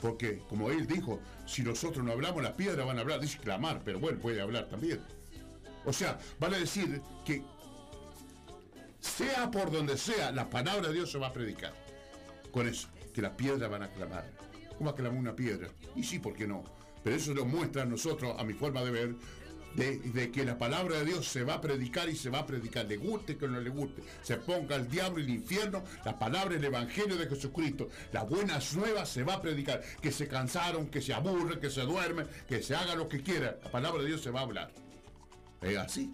Porque, como él dijo, si nosotros no hablamos, las piedras van a hablar. Dice clamar, pero bueno, puede hablar también. O sea, vale decir que sea por donde sea, la palabra de Dios se va a predicar. Con eso, que las piedras van a clamar. ¿Cómo aclamar una piedra? Y sí, ¿por qué no? Pero eso lo muestra a nosotros, a mi forma de ver, de, que la palabra de Dios se va a predicar y se va a predicar, le guste que no le guste, se ponga el diablo y el infierno, la palabra, el evangelio de Jesucristo, las buenas nuevas se va a predicar, que se cansaron, que se aburren, que se duermen, que se haga lo que quiera, la palabra de Dios se va a hablar. Es así.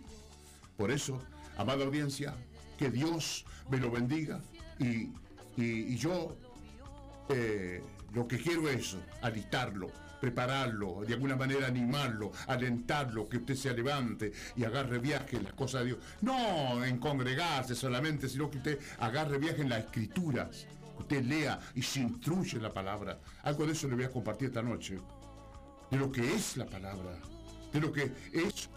Por eso, amada audiencia, que Dios me lo bendiga y, y- y yo eh, lo que quiero es alistarlo, prepararlo, de alguna manera animarlo, alentarlo, que usted se levante y agarre viaje en las cosas de Dios. No en congregarse solamente, sino que usted agarre viaje en las escrituras, que usted lea y se instruye en la palabra. Algo de eso le voy a compartir esta noche, de lo que es la palabra, de lo que es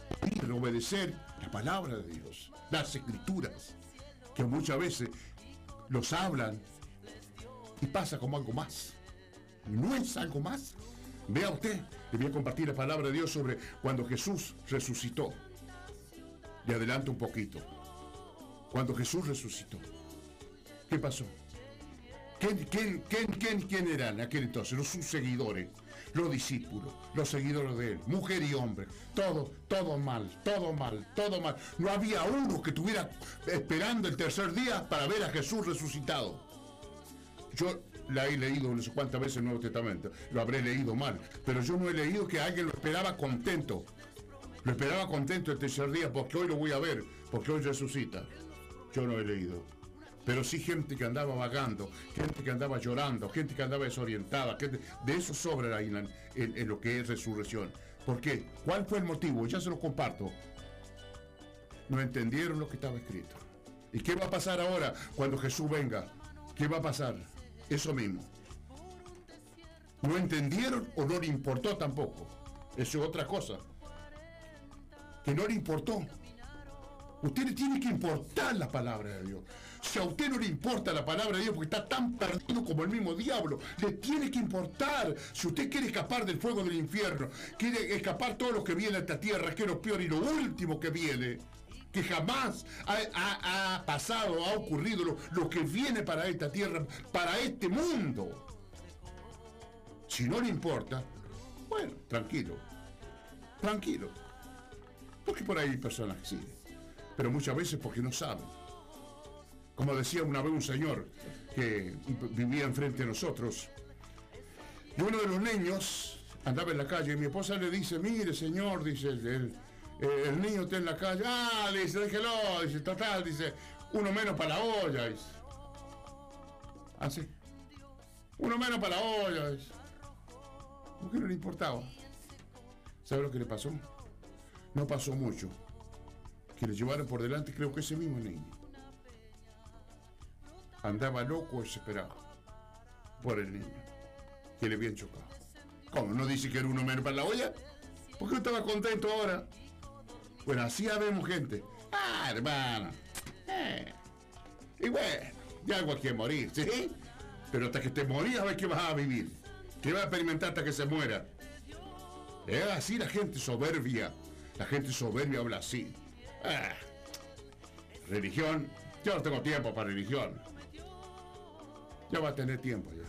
obedecer la palabra de Dios, las escrituras, que muchas veces los hablan y pasa como algo más. No es algo más. Vea usted, le voy a compartir la palabra de Dios sobre cuando Jesús resucitó. Le adelanto un poquito. Cuando Jesús resucitó, ¿qué pasó? ¿Quién, quién, quién, quién, eran aquel entonces? Los sus seguidores, los discípulos, los seguidores de él, mujer y hombre, todo, todo mal, todo mal, todo mal. No había uno que estuviera esperando el tercer día para ver a Jesús resucitado. Yo la he leído no sé cuántas veces el Nuevo Testamento, lo habré leído mal, pero yo no he leído que alguien lo esperaba contento. Lo esperaba contento el tercer día porque hoy lo voy a ver, porque hoy resucita. Yo no he leído. Pero sí gente que andaba vagando, gente que andaba llorando, gente que andaba desorientada, gente- de eso sobra la- en- en lo que es resurrección. ¿Por qué? ¿Cuál fue el motivo? Ya se lo comparto. No entendieron lo que estaba escrito. ¿Y qué va a pasar ahora cuando Jesús venga? ¿Qué va a pasar? Eso mismo. No entendieron o no le importó tampoco. Eso es otra cosa. Que no le importó. Usted le tiene que importar la palabra de Dios. Si a usted no le importa la palabra de Dios porque está tan perdido como el mismo diablo, le tiene que importar. Si usted quiere escapar del fuego del infierno, quiere escapar todo lo que viene a esta tierra, que es lo peor y lo último que viene, que jamás ha, pasado, ha ocurrido, lo, lo que viene para esta tierra, para este mundo. Si no le importa, bueno, tranquilo, tranquilo. Porque por ahí hay personas que siguen. Pero muchas veces porque no saben. Como decía una vez un señor que vivía enfrente de nosotros, y uno de los niños andaba en la calle y mi esposa le dice, mire señor, dice el, el- el niño está en la calle, ah, le dice, déjelo, dice, total, dice, uno menos para la olla, dice. Así. Uno menos para la olla. ¿Por qué no le importaba? ¿Sabe lo que le pasó? No pasó mucho. Que le llevaron por delante, creo que ese mismo niño. Andaba loco, desesperado. Por el niño. Que le habían chocado. ¿Cómo? ¿No dice que era uno menos para la olla? ¿Por qué estaba contento ahora? Bueno, así habemos gente. Ah, hermano. Eh. Y bueno, ya algo hay que morir, ¿sí? Pero hasta que te morías, a ver qué vas a vivir. ¿Qué vas a experimentar hasta que se muera? Es así la gente soberbia. La gente soberbia habla así. Ah, religión. Yo no tengo tiempo para religión. Ya va a tener tiempo ya.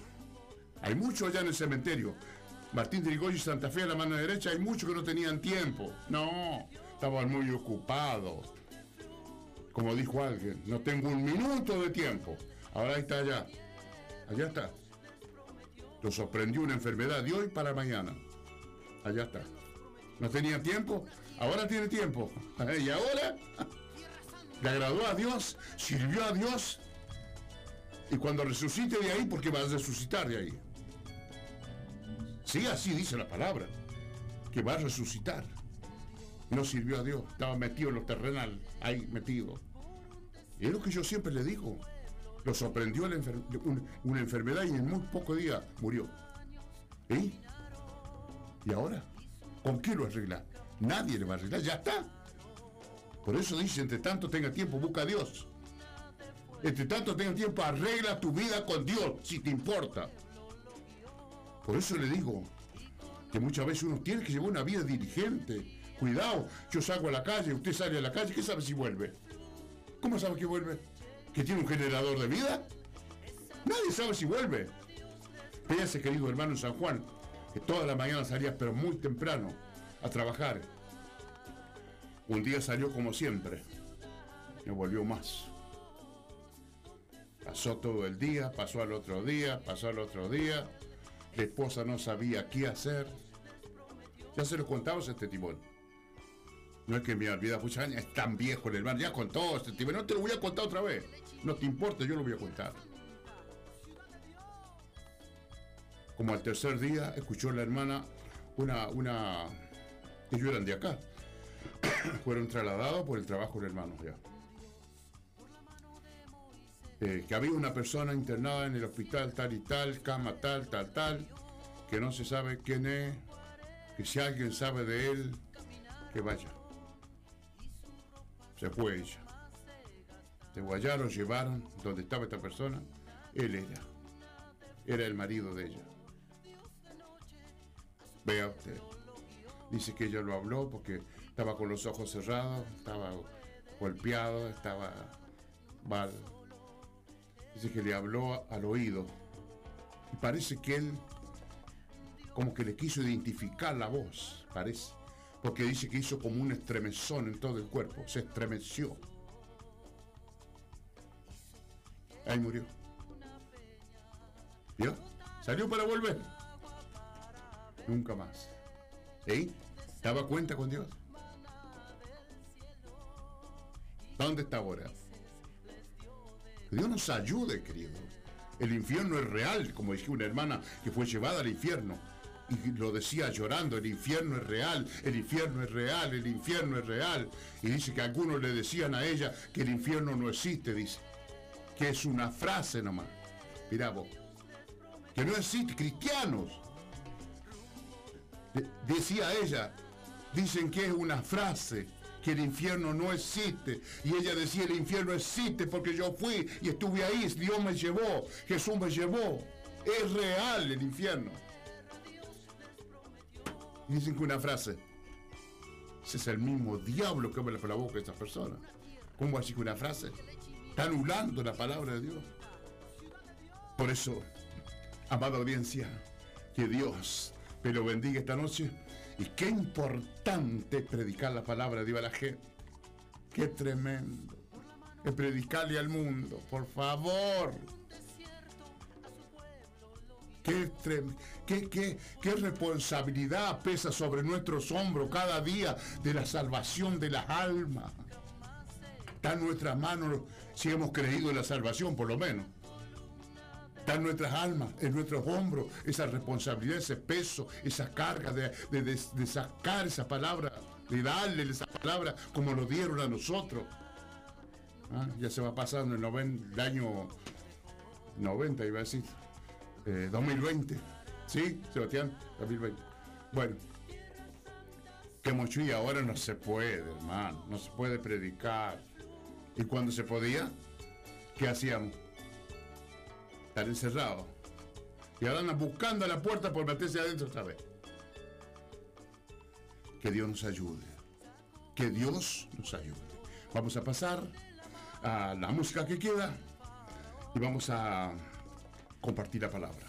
Hay muchos allá en el cementerio. Martín de Rigoy y Santa Fe a la mano derecha, hay muchos que no tenían tiempo. No, estaban muy ocupados. Como dijo alguien, no tengo un minuto de tiempo. Ahora está allá. Allá está. Lo sorprendió una enfermedad de hoy para mañana. Allá está. No tenía tiempo, ahora tiene tiempo. (laughs) Y ahora (laughs) le agradó a Dios, sirvió a Dios. Y cuando resucite de ahí, porque va a resucitar de ahí. Sí, así dice la palabra, que va a resucitar. No sirvió a Dios, estaba metido en lo terrenal, ahí metido. Y es lo que yo siempre le digo. Lo sorprendió una enfermedad y en muy poco día murió. ¿Y? ¿Y ahora? ¿Con qué lo arregla? Nadie le va a arreglar, ya está. Por eso dice, entre tanto tenga tiempo, busca a Dios. Entre tanto tenga tiempo, arregla tu vida con Dios, si te importa. Por eso le digo que muchas veces uno tiene que llevar una vida diligente. Cuidado, yo salgo a la calle, usted sale a la calle, ¿qué sabe si vuelve? ¿Cómo sabe que vuelve? ¿Que tiene un generador de vida? Nadie sabe si vuelve. Fíjese, querido hermano San Juan, que toda la mañana salía, pero muy temprano, a trabajar. Un día salió como siempre, no volvió más. Pasó todo el día, pasó al otro día, pasó al otro día. La esposa no sabía qué hacer. Ya se lo contamos este timón. No es que me olvida, pucha, es tan viejo el hermano, ya contó este timón, no te lo voy a contar otra vez. No te importa, yo lo voy a contar. Como al tercer día escuchó la hermana una, una, ellos eran de acá. (coughs) Fueron trasladados por el trabajo de hermanos ya. Eh, que había una persona internada en el hospital tal y tal, cama tal, tal, tal, que no se sabe quién es, que si alguien sabe de él, que vaya. Se fue ella. Se guayaron, llevaron donde estaba esta persona, él era. Era el marido de ella. Vea usted. Dice que ella lo habló porque estaba con los ojos cerrados, estaba golpeado, estaba mal. Dice que le habló al oído. Y parece que él como que le quiso identificar la voz, parece. Porque dice que hizo como un estremezón en todo el cuerpo. Se estremeció. Ahí murió. ¿Vio? Salió para volver. Nunca más. ¿Sí? ¿Daba cuenta con Dios? ¿Dónde está ahora? Dios nos ayude, querido. El infierno es real, como dijo una hermana que fue llevada al infierno. Y lo decía llorando, el infierno es real, el infierno es real, el infierno es real. Y dice que algunos le decían a ella que el infierno no existe, dice. Que es una frase nomás. Mirá vos. Que no existe, cristianos. De- decía ella, dicen que es una frase, que el infierno no existe. Y ella decía, el infierno existe porque yo fui y estuve ahí, Dios me llevó, Jesús me llevó. Es real el infierno. Dicen que una frase, ese es el mismo diablo que habla por la boca de estas personas. ¿Cómo así que una frase? Está anulando la palabra de Dios. Por eso, amada audiencia, que Dios me lo bendiga esta noche. Y qué importante es predicar la palabra de Dios a la gente. Qué tremendo. Es predicarle al mundo, por favor. Qué, qué- qué- qué responsabilidad pesa sobre nuestros hombros cada día de la salvación de las almas. Está en nuestras manos si hemos creído en la salvación, por lo menos. Está en nuestras almas, en nuestros hombros, esa responsabilidad, ese peso, esa carga de, de- de- de sacar esa palabra, de darle esa palabra como lo dieron a nosotros. Ah, Ya se va pasando el, noven- el año 90, iba a decir, eh, 2020. ¿Sí, Sebastián? 2020. Bueno, que ahora no se puede, hermano, no se puede predicar. Y cuando se podía, ¿qué hacíamos? Estar encerrados. Y ahora andan buscando a la puerta por meterse adentro otra vez. Que Dios nos ayude. Que Dios nos ayude. Vamos a pasar a la música que queda y vamos a compartir la palabra.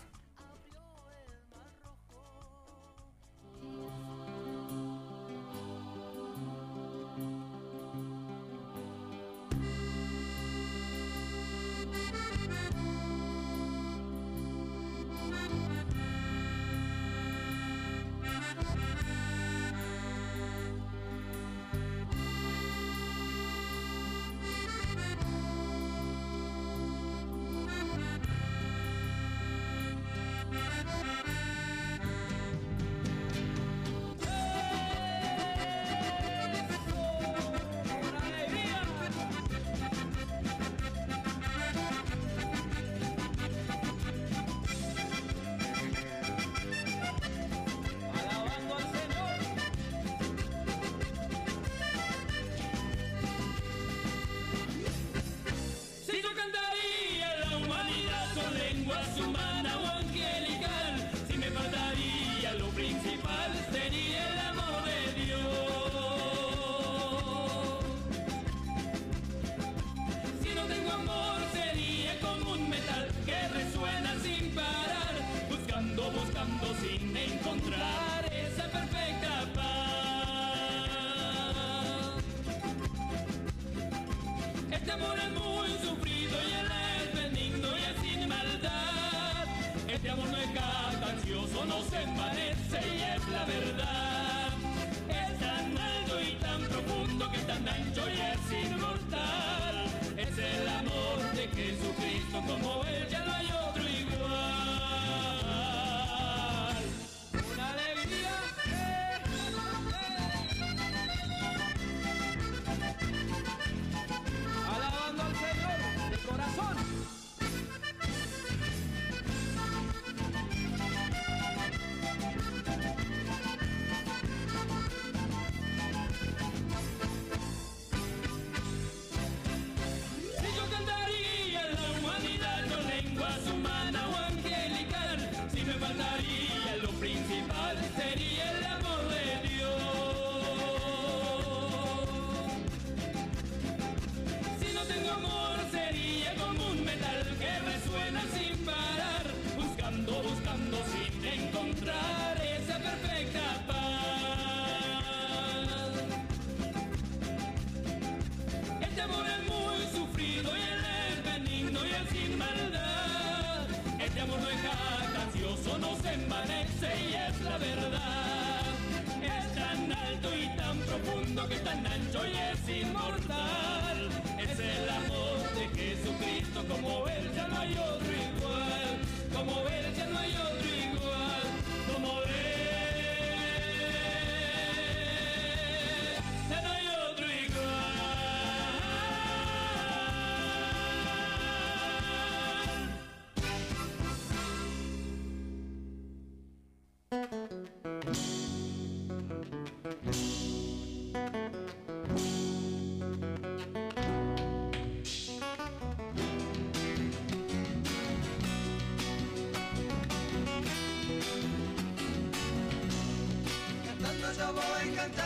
yo voy cantando.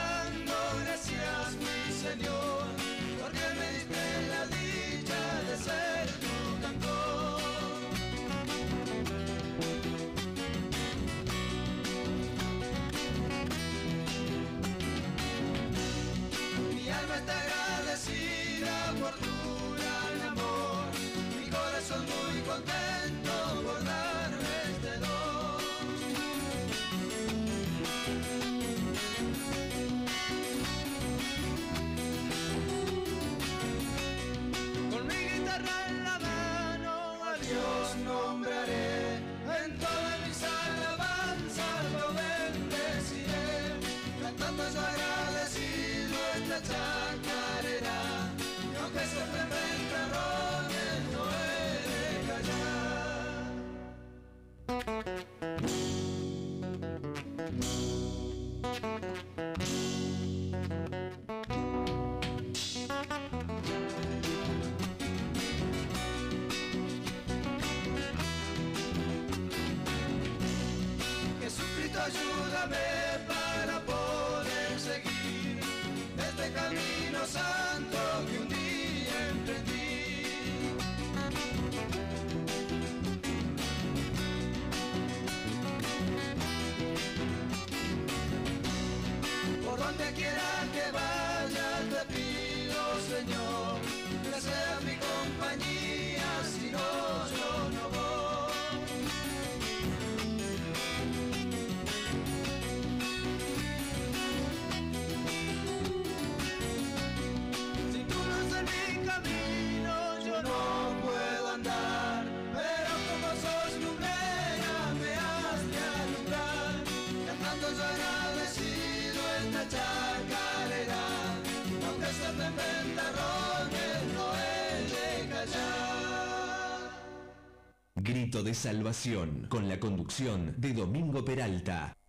Grito de Salvación, con la conducción de Domingo Peralta.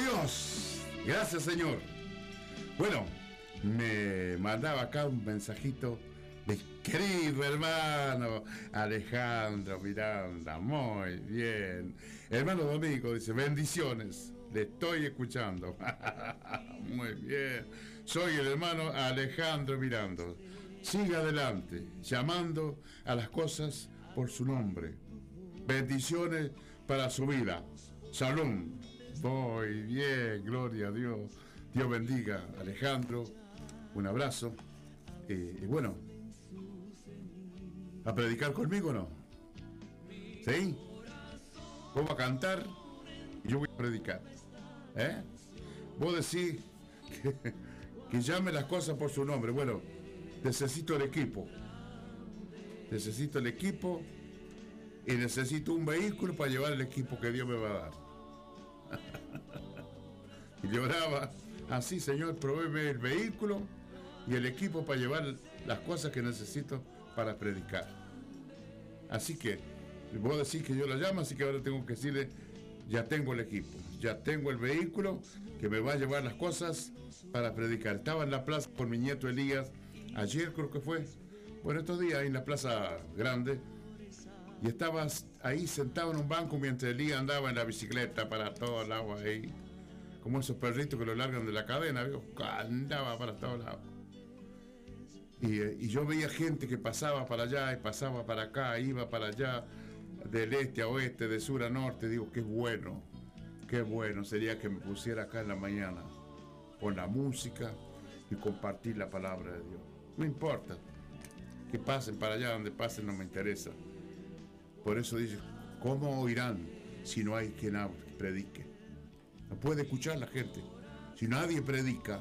Dios. Gracias, Señor. Bueno, me mandaba acá un mensajito de querido hermano Alejandro Miranda. Muy bien. Hermano Domingo dice, bendiciones. Le estoy escuchando. (laughs) Muy bien. Soy el hermano Alejandro Miranda. Siga adelante, llamando a las cosas por su nombre. Bendiciones para su vida. Salud. Muy bien, gloria a Dios. Dios bendiga, Alejandro. Un abrazo. Eh, y bueno, ¿a predicar conmigo o no? ¿Sí? Vos a cantar yo voy a predicar. ¿Eh? Vos decís que llame las cosas por su nombre. Bueno, necesito el equipo. Necesito el equipo y necesito un vehículo para llevar el equipo que Dios me va a dar. Y (laughs) lloraba, así Señor, provéeme el vehículo y el equipo para llevar las cosas que necesito para predicar. Así que, vos decís que yo la llamo, así que ahora tengo que decirle, ya tengo el equipo, ya tengo el vehículo que me va a llevar las cosas para predicar. Estaba en la plaza por mi nieto Elías, ayer creo que fue, bueno, estos días en la plaza grande, y estaba ahí sentado en un banco mientras Elías andaba en la bicicleta para todos lados ahí, como esos perritos que lo largan de la cadena, andaba para todos lados. Y, eh, y yo veía gente que pasaba para allá y pasaba para acá, iba para allá, del este a oeste, de sur a norte. Digo, qué bueno, qué bueno sería que me pusiera acá en la mañana con la música y compartir la palabra de Dios. No importa, que pasen para allá donde pasen, no me interesa. Por eso dice, ¿cómo oirán si no hay quien predique? No puede escuchar la gente. Si nadie predica,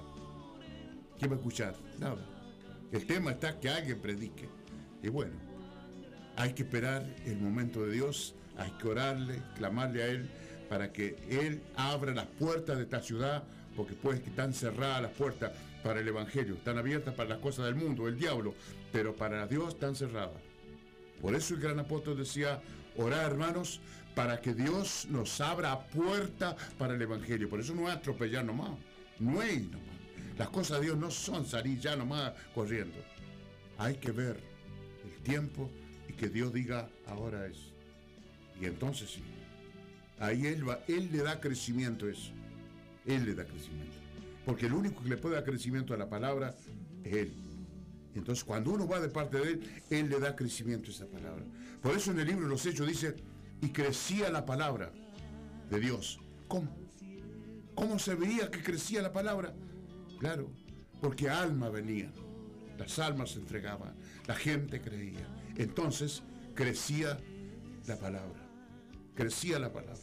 ¿quién va a escuchar? Nada. El tema está que alguien predique. Y bueno, hay que esperar el momento de Dios, hay que orarle, clamarle a Él para que Él abra las puertas de esta ciudad, porque pues que están cerradas las puertas para el Evangelio, están abiertas para las cosas del mundo, el diablo, pero para Dios están cerradas. Por eso el gran apóstol decía, orar hermanos, para que Dios nos abra puerta para el Evangelio. Por eso no es atropellar nomás, no es nomás. Las cosas de Dios no son salir ya nomás corriendo. Hay que ver el tiempo y que Dios diga, ahora es. Y entonces sí. Ahí Él, va, él le da crecimiento eso. Él le da crecimiento. Porque el único que le puede dar crecimiento a la palabra es Él. Entonces, cuando uno va de parte de Él, Él le da crecimiento a esa palabra. Por eso en el libro de los Hechos dice, y crecía la palabra de Dios. ¿Cómo? ¿Cómo se veía que crecía la palabra? Claro, porque alma venía. Las almas se entregaban, la gente creía. Entonces crecía la palabra. Crecía la palabra.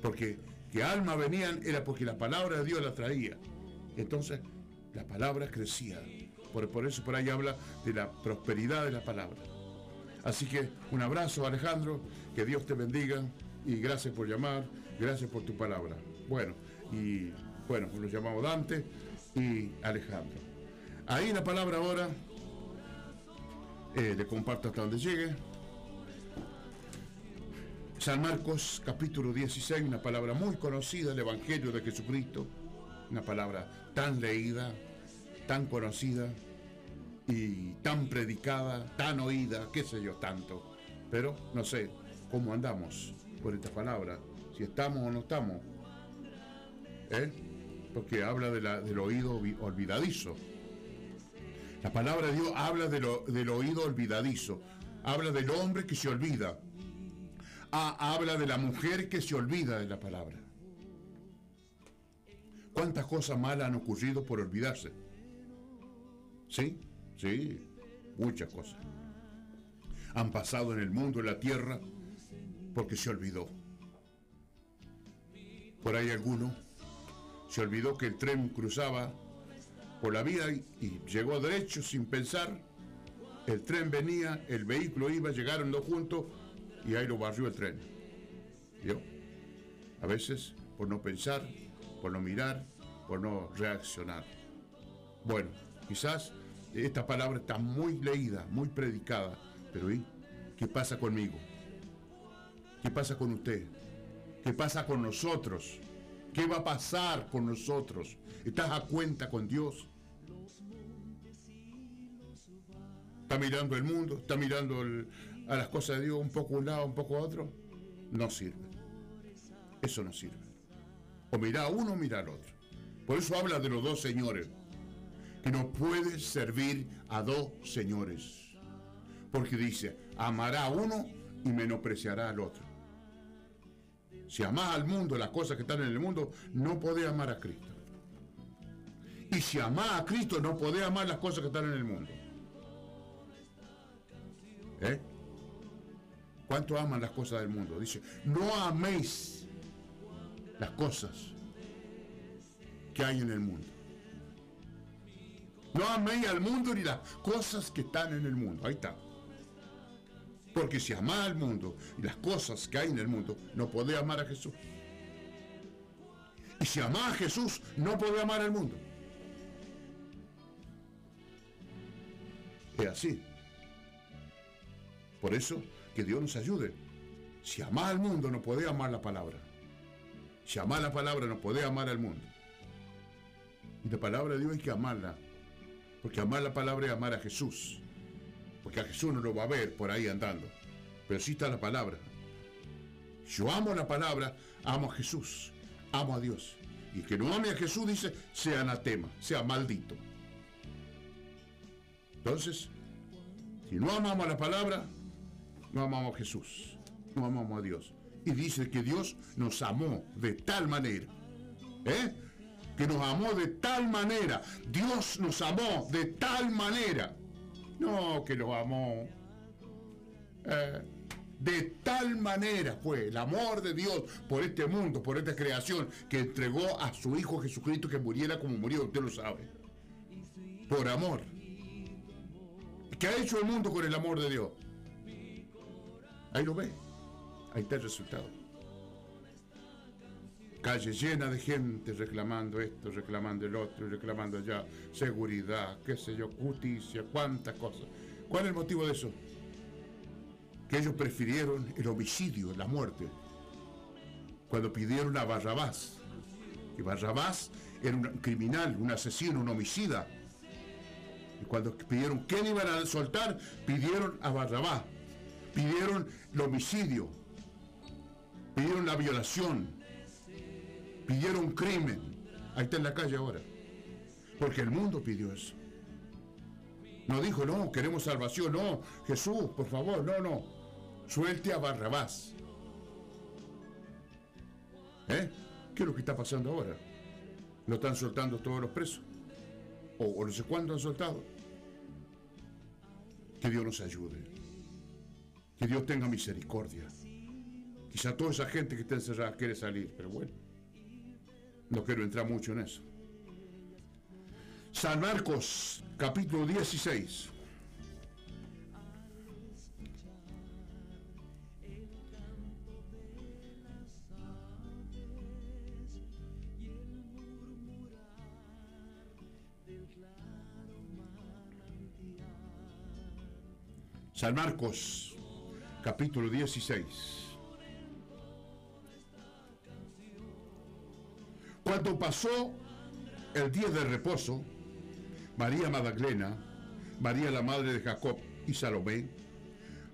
Porque que alma venían era porque la palabra de Dios la traía. Entonces la palabra crecía. Por, eso por ahí habla de la prosperidad de la palabra. Así que un abrazo Alejandro, que Dios te bendiga y gracias por llamar, gracias por tu palabra. Bueno, y bueno, los llamamos Dante y Alejandro. Ahí la palabra ahora, eh, le comparto hasta donde llegue. San Marcos capítulo 16, una palabra muy conocida, el Evangelio de Jesucristo, una palabra tan leída, tan conocida y tan predicada, tan oída, qué sé yo, tanto. Pero no sé cómo andamos por esta palabra, si estamos o no estamos. ¿Eh? Porque habla de la- del oído olvi- olvidadizo. La palabra de Dios habla de lo- del oído olvidadizo, habla del hombre que se olvida, Ah, habla de la mujer que se olvida de la palabra. ¿Cuántas cosas malas han ocurrido por olvidarse? Sí, sí, muchas cosas. Han pasado en el mundo, en la tierra, porque se olvidó. Por ahí alguno se olvidó que el tren cruzaba por la vía y, llegó derecho sin pensar. El tren venía, el vehículo iba, llegaron dos juntos y ahí lo barrió el tren. ¿Vio? A veces por no pensar, por no mirar, por no reaccionar. Bueno, quizás esta palabra está muy leída, muy predicada, pero ¿y qué pasa conmigo? ¿Qué pasa con usted? ¿Qué pasa con nosotros? ¿Qué va a pasar con nosotros? ¿Estás a cuenta con Dios? ¿Está mirando el mundo? ¿Está mirando a las cosas de Dios un poco a un lado, un poco a otro? No sirve. Eso no sirve. O mira a uno o mira al otro. Por eso habla de los dos señores. Que no puedes servir a dos señores. Porque dice, amará a uno y menospreciará al otro. Si amás al mundo, las cosas que están en el mundo, no podés amar a Cristo. Y si amás a Cristo, no podés amar las cosas que están en el mundo. ¿Eh? ¿Cuánto aman las cosas del mundo? Dice, no améis las cosas que hay en el mundo. No améis al mundo ni las cosas que están en el mundo. Ahí está. Porque si amás al mundo y las cosas que hay en el mundo, no podés amar a Jesús. Y si amás a Jesús, no podés amar al mundo. Es así. Por eso, que Dios nos ayude. Si amás al mundo, no podés amar la palabra. Si amás la palabra, no podés amar al mundo. Y la palabra de Dios hay que amarla. Porque amar la palabra es amar a Jesús. Porque a Jesús no lo va a ver por ahí andando. Pero sí está la palabra. Yo amo la palabra, amo a Jesús, amo a Dios. Y que no ame a Jesús dice, sea anatema, sea maldito. Entonces, si no amamos la palabra, no amamos a Jesús, no amamos a Dios. Y dice que Dios nos amó de tal manera, ¿eh? Que nos amó de tal manera. Dios nos amó de tal manera. No, que nos amó. eh, de tal manera fue el amor de Dios por este mundo, por esta creación, que entregó a su Hijo Jesucristo que muriera como murió, usted lo sabe. Por amor. ¿Qué ha hecho el mundo con el amor de Dios? Ahí lo ve. Ahí está el resultado. Calle llena de gente reclamando esto, reclamando el otro, reclamando allá, seguridad, qué sé yo, justicia, cuántas cosas. ¿Cuál es el motivo de eso? Que ellos prefirieron el homicidio, la muerte, cuando pidieron a Barrabás. Y Barrabás era un criminal, un asesino, un homicida. Y cuando pidieron quién iban a soltar, pidieron a Barrabás. Pidieron el homicidio. Pidieron la violación. Pidieron crimen. Ahí está en la calle ahora. Porque el mundo pidió eso. No dijo, no, queremos salvación. No, Jesús, por favor, no, no. Suelte a Barrabás. ¿Eh? ¿Qué es lo que está pasando ahora? ¿No están soltando todos los presos? O, o no sé cuándo han soltado. Que Dios nos ayude. Que Dios tenga misericordia. Quizá toda esa gente que está encerrada quiere salir, pero bueno. No quiero entrar mucho en eso. San Marcos, capítulo 16. San Marcos, capítulo 16. Cuando pasó el día de reposo, María Magdalena, María la madre de Jacob y Salomé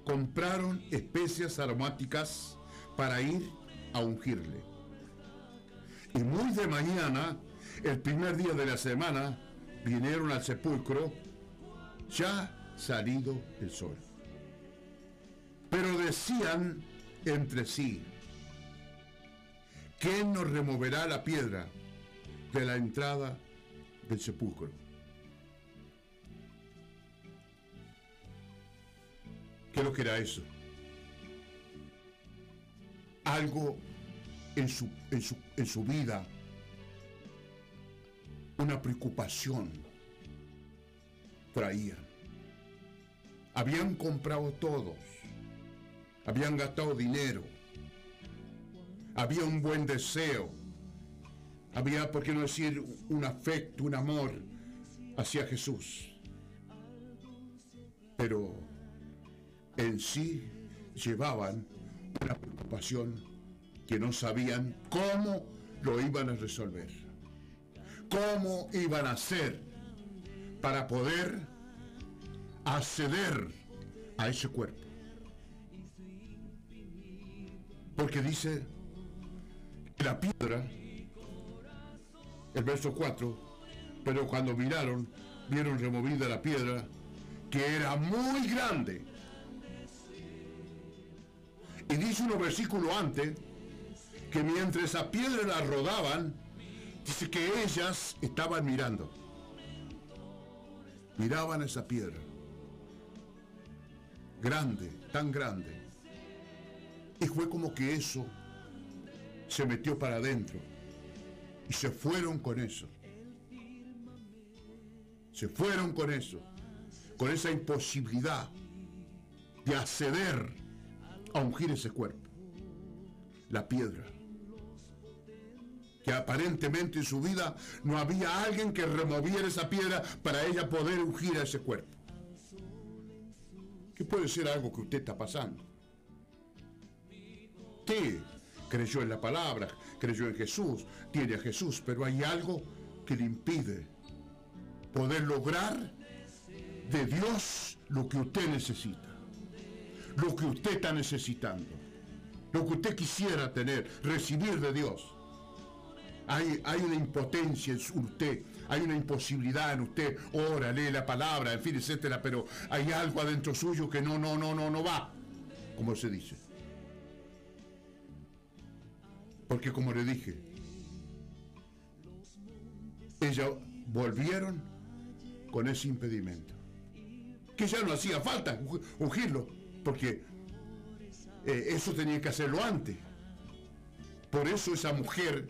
compraron especias aromáticas para ir a ungirle. Y muy de mañana, el primer día de la semana, vinieron al sepulcro ya salido el sol. Pero decían entre sí, ¿quién nos removerá la piedra de la entrada del sepulcro? ¿Qué es lo que era eso? Algo en su, en su, en su vida, una preocupación traían. Habían comprado todos, habían gastado dinero, había un buen deseo, había, por qué no decir, un afecto, un amor hacia Jesús. Pero en sí llevaban una preocupación que no sabían cómo lo iban a resolver, cómo iban a hacer para poder acceder a ese cuerpo. Porque dice la piedra, el verso 4, pero cuando miraron, vieron removida la piedra, que era muy grande. Y dice unos versículos antes, que mientras esa piedra la rodaban, dice que ellas estaban mirando. Miraban esa piedra. Grande, tan grande. Y fue como que eso se metió para adentro. Y se fueron con eso. Se fueron con eso. Con esa imposibilidad de acceder a ungir ese cuerpo. La piedra. Que aparentemente en su vida no había alguien que removiera esa piedra para ella poder ungir a ese cuerpo. Que puede ser algo que usted está pasando. Creyó en la palabra, creyó en Jesús, tiene a Jesús, pero hay algo que le impide poder lograr de Dios lo que usted necesita, lo que usted está necesitando, lo que usted quisiera tener, recibir de Dios. Hay, hay una impotencia en usted, hay una imposibilidad en usted, ora, lee la palabra, en fin, etcétera, pero hay algo adentro suyo que no, no, no, no, no va, como se dice. Porque como le dije, ellos volvieron con ese impedimento. Que ya no hacía falta ungi- ungirlo, porque eh, eso tenía que hacerlo antes. Por eso esa mujer,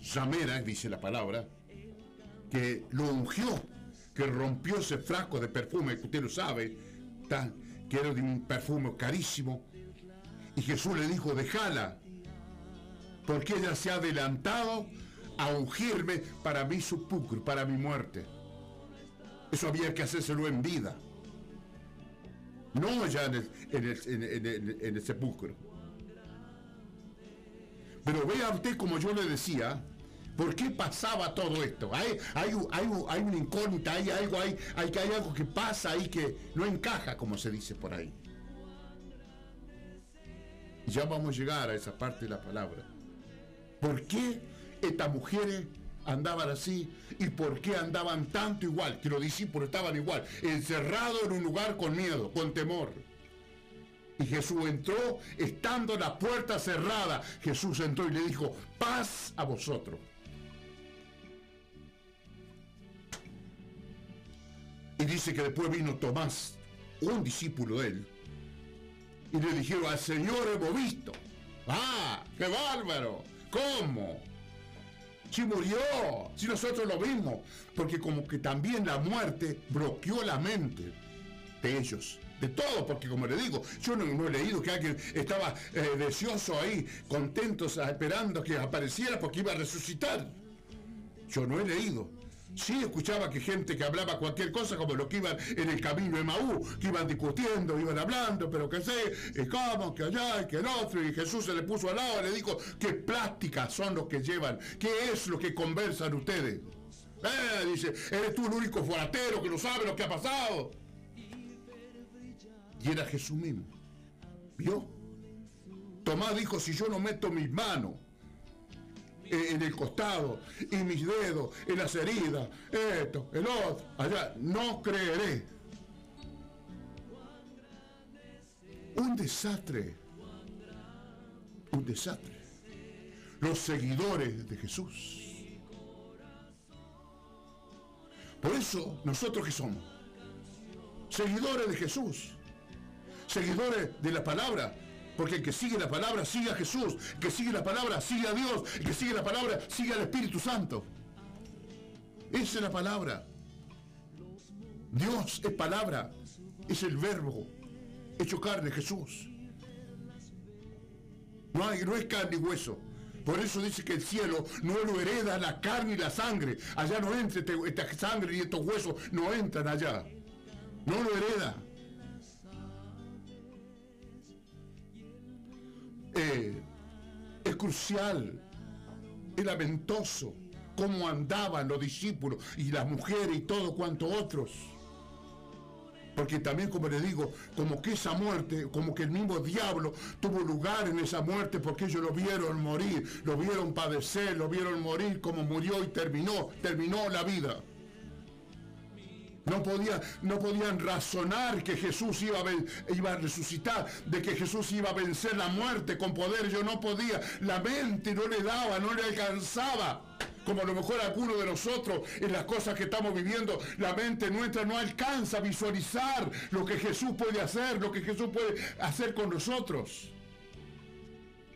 Samera, dice la palabra, que lo ungió, que rompió ese frasco de perfume, que usted lo sabe, tan- que era de un perfume carísimo, y Jesús le dijo, déjala, porque ella se ha adelantado a ungirme para mi sepulcro, para mi muerte. Eso había que hacérselo en vida, no ya en el, en el- sepulcro. Pero vea usted como yo le decía, ¿por qué pasaba todo esto? Hay, una incógnita, hay algo, hay, hay, hay algo que pasa ahí que no encaja, como se dice por ahí. Ya vamos a llegar a esa parte de la palabra. ¿Por qué estas mujeres andaban así y por qué andaban tanto igual? Que los discípulos estaban igual, encerrados en un lugar con miedo, con temor. Y Jesús entró, estando la puerta cerrada, Jesús entró y le dijo, paz a vosotros. Y dice que después vino Tomás, un discípulo de él, y le dijeron, al Señor hemos visto. ¡Ah! ¡Qué bárbaro! ¿Cómo? Si murió, si nosotros lo vimos, porque como que también la muerte bloqueó la mente de ellos, de todo, porque como le digo, yo no, he leído que alguien estaba eh, deseoso ahí, contentos, esperando que apareciera porque iba a resucitar. Yo no he leído. Sí, escuchaba que gente que hablaba cualquier cosa, como lo que iban en el camino de Maú, que iban discutiendo, iban hablando, pero que sé, y cómo, que allá, y que el otro, y Jesús se le puso al lado y le dijo, qué plásticas son los que llevan, qué es lo que conversan ustedes. Eh, dice, eres tú el único foratero que no sabe lo que ha pasado. Y era Jesús mismo. ¿Vio? Tomás dijo, si yo no meto mis manos en el costado y mis dedos en las heridas, esto, el otro, allá, no creeré. Un desastre, un desastre. Los seguidores de Jesús. Por eso, nosotros que somos, seguidores de Jesús, seguidores de la palabra, porque el que sigue la palabra sigue a Jesús, el que sigue la palabra sigue a Dios, el que sigue la palabra sigue al Espíritu Santo. Esa es la palabra. Dios es palabra, es el verbo hecho carne, Jesús. No, hay, no es carne y hueso. Por eso dice que el cielo no lo hereda la carne y la sangre. Allá no entra este- esta sangre y estos huesos, no entran allá. No lo hereda. Eh, es crucial, es lamentoso cómo andaban los discípulos y las mujeres y todo cuanto otros. Porque también, como le digo, como que esa muerte, como que el mismo diablo tuvo lugar en esa muerte porque ellos lo vieron morir, lo vieron padecer, lo vieron morir como murió y terminó, terminó la vida. No, no podían razonar que Jesús iba a, resucitar, de que Jesús iba a vencer la muerte con poder. Yo no podía, la mente no le daba, no le alcanzaba. Como a lo mejor alguno de nosotros en las cosas que estamos viviendo, la mente nuestra no alcanza a visualizar lo que Jesús puede hacer, lo que Jesús puede hacer con nosotros.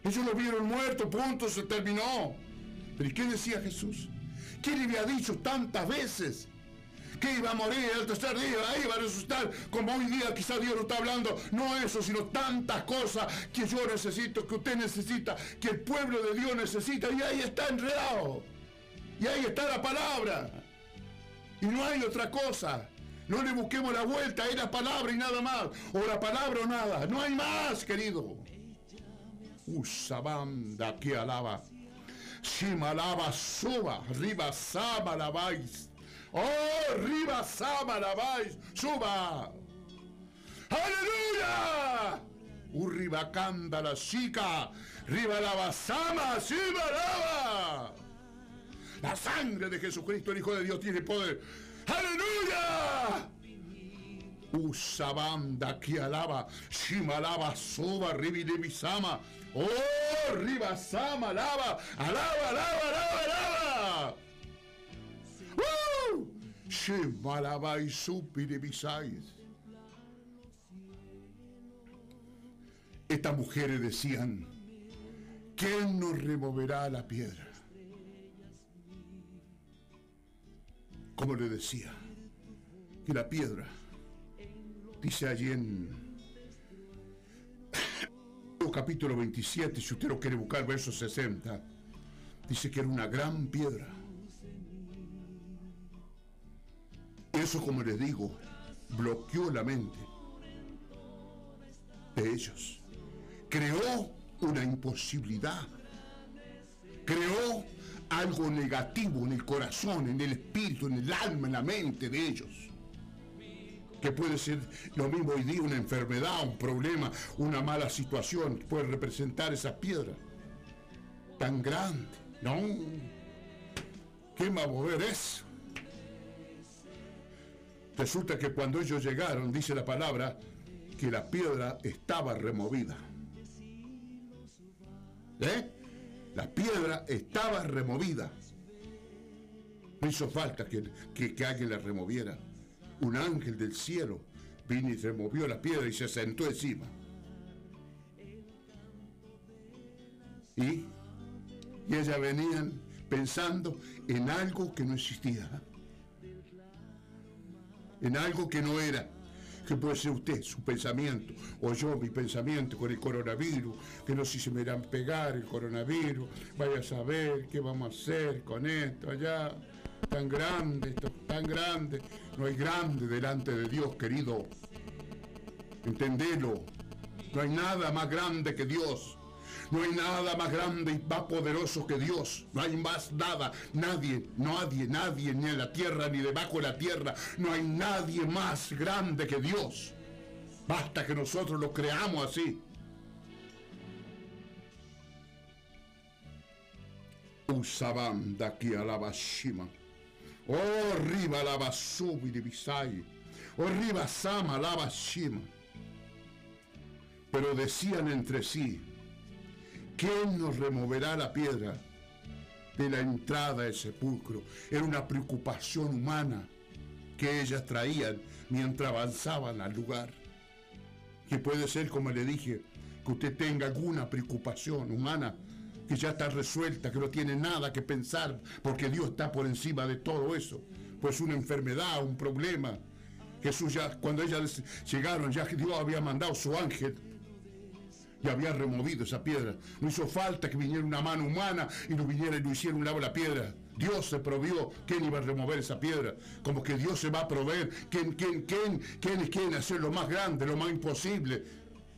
Ellos lo vieron muerto, punto, se terminó. Pero ¿y qué decía Jesús? ¿Qué le había dicho tantas veces? Que iba a morir el tercer día, iba a resucitar, como hoy día quizás Dios no está hablando, no eso, sino tantas cosas que yo necesito, que usted necesita, que el pueblo de Dios necesita, y ahí está enredado. Y ahí está la palabra. Y no hay otra cosa. No le busquemos la vuelta, es la palabra y nada más. O la palabra o nada. No hay más, querido. Usa banda que alaba. Shima alaba, suba. Riba sama alabáis. Oh, riba sama alabáis. Suba. ¡Aleluya! Urriba canta la chica. Riba lava sama, shiba lava. La sangre de Jesucristo, el Hijo de Dios, tiene poder. ¡Aleluya! Usa banda que alaba, Shima alaba, suba, ribi libi sama. Oh, riba sama, alaba, alaba, alaba, alaba, alaba. Shima alaba y supi libi sais. Estas mujeres decían, ¿quién nos removerá la piedra? Como le decía, que la piedra, dice allí en capítulo 27, si usted lo quiere buscar, verso 60, dice que era una gran piedra. Eso, como les digo, bloqueó la mente de ellos. Creó una imposibilidad. Creó algo negativo en el corazón, en el espíritu, en el alma, en la mente de ellos. Que puede ser lo mismo hoy día, una enfermedad, un problema, una mala situación, puede representar esa piedra tan grande. No, ¿qué va a mover eso? Resulta que cuando ellos llegaron, dice la palabra, que la piedra estaba removida. ¿Eh? La piedra estaba removida. No hizo falta que, que- que alguien la removiera. Un ángel del cielo vino y removió la piedra y se sentó encima. Y, y ellas venían pensando en algo que no existía, en algo que no era, que puede ser usted, su pensamiento, o yo, mi pensamiento con el coronavirus, que no sé si se me irán a pegar el coronavirus, vaya a saber qué vamos a hacer con esto allá, tan grande, esto, tan grande, no hay grande delante de Dios, querido, entendelo, no hay nada más grande que Dios. No hay nada más grande y más poderoso que Dios. No hay más nada. Nadie, nadie, nadie, ni en la tierra ni debajo de la tierra. No hay nadie más grande que Dios. Basta que nosotros lo creamos así. Usabanda aquí a la bashima. Oh, riba la basubi de Bisai. Oh, riba sama la bashima. Pero decían entre sí, ¿quién nos removerá la piedra de la entrada del sepulcro? Era una preocupación humana que ellas traían mientras avanzaban al lugar. Que puede ser, como le dije, que usted tenga alguna preocupación humana que ya está resuelta, que no tiene nada que pensar, porque Dios está por encima de todo eso. Pues una enfermedad, un problema. Jesús ya, cuando ellas llegaron, ya Dios había mandado su ángel y había removido esa piedra. No hizo falta que viniera una mano humana y no viniera y no hiciera un lado la piedra. Dios se provió quién iba a remover esa piedra. Como que Dios se va a proveer. ¿Quién, quién, quién, quién quiere hacer lo más grande, lo más imposible?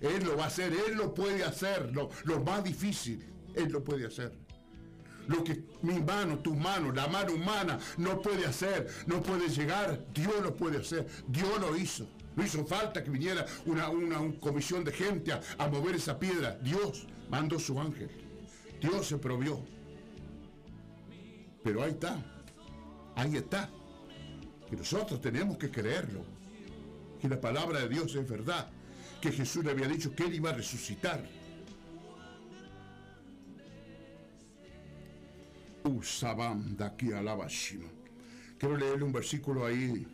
Él lo va a hacer, Él lo puede hacer, lo, lo más difícil, Él lo puede hacer. Lo que mi mano, tu mano, la mano humana no puede hacer, no puede llegar, Dios lo puede hacer. Dios lo hizo. No hizo falta que viniera una, una, comisión de gente a, mover esa piedra. Dios mandó su ángel. Dios se provió. Pero ahí está. Ahí está. Que nosotros tenemos que creerlo. Que la palabra de Dios es verdad. Que Jesús le había dicho que él iba a resucitar. Usabam de aquí. Quiero leerle un versículo ahí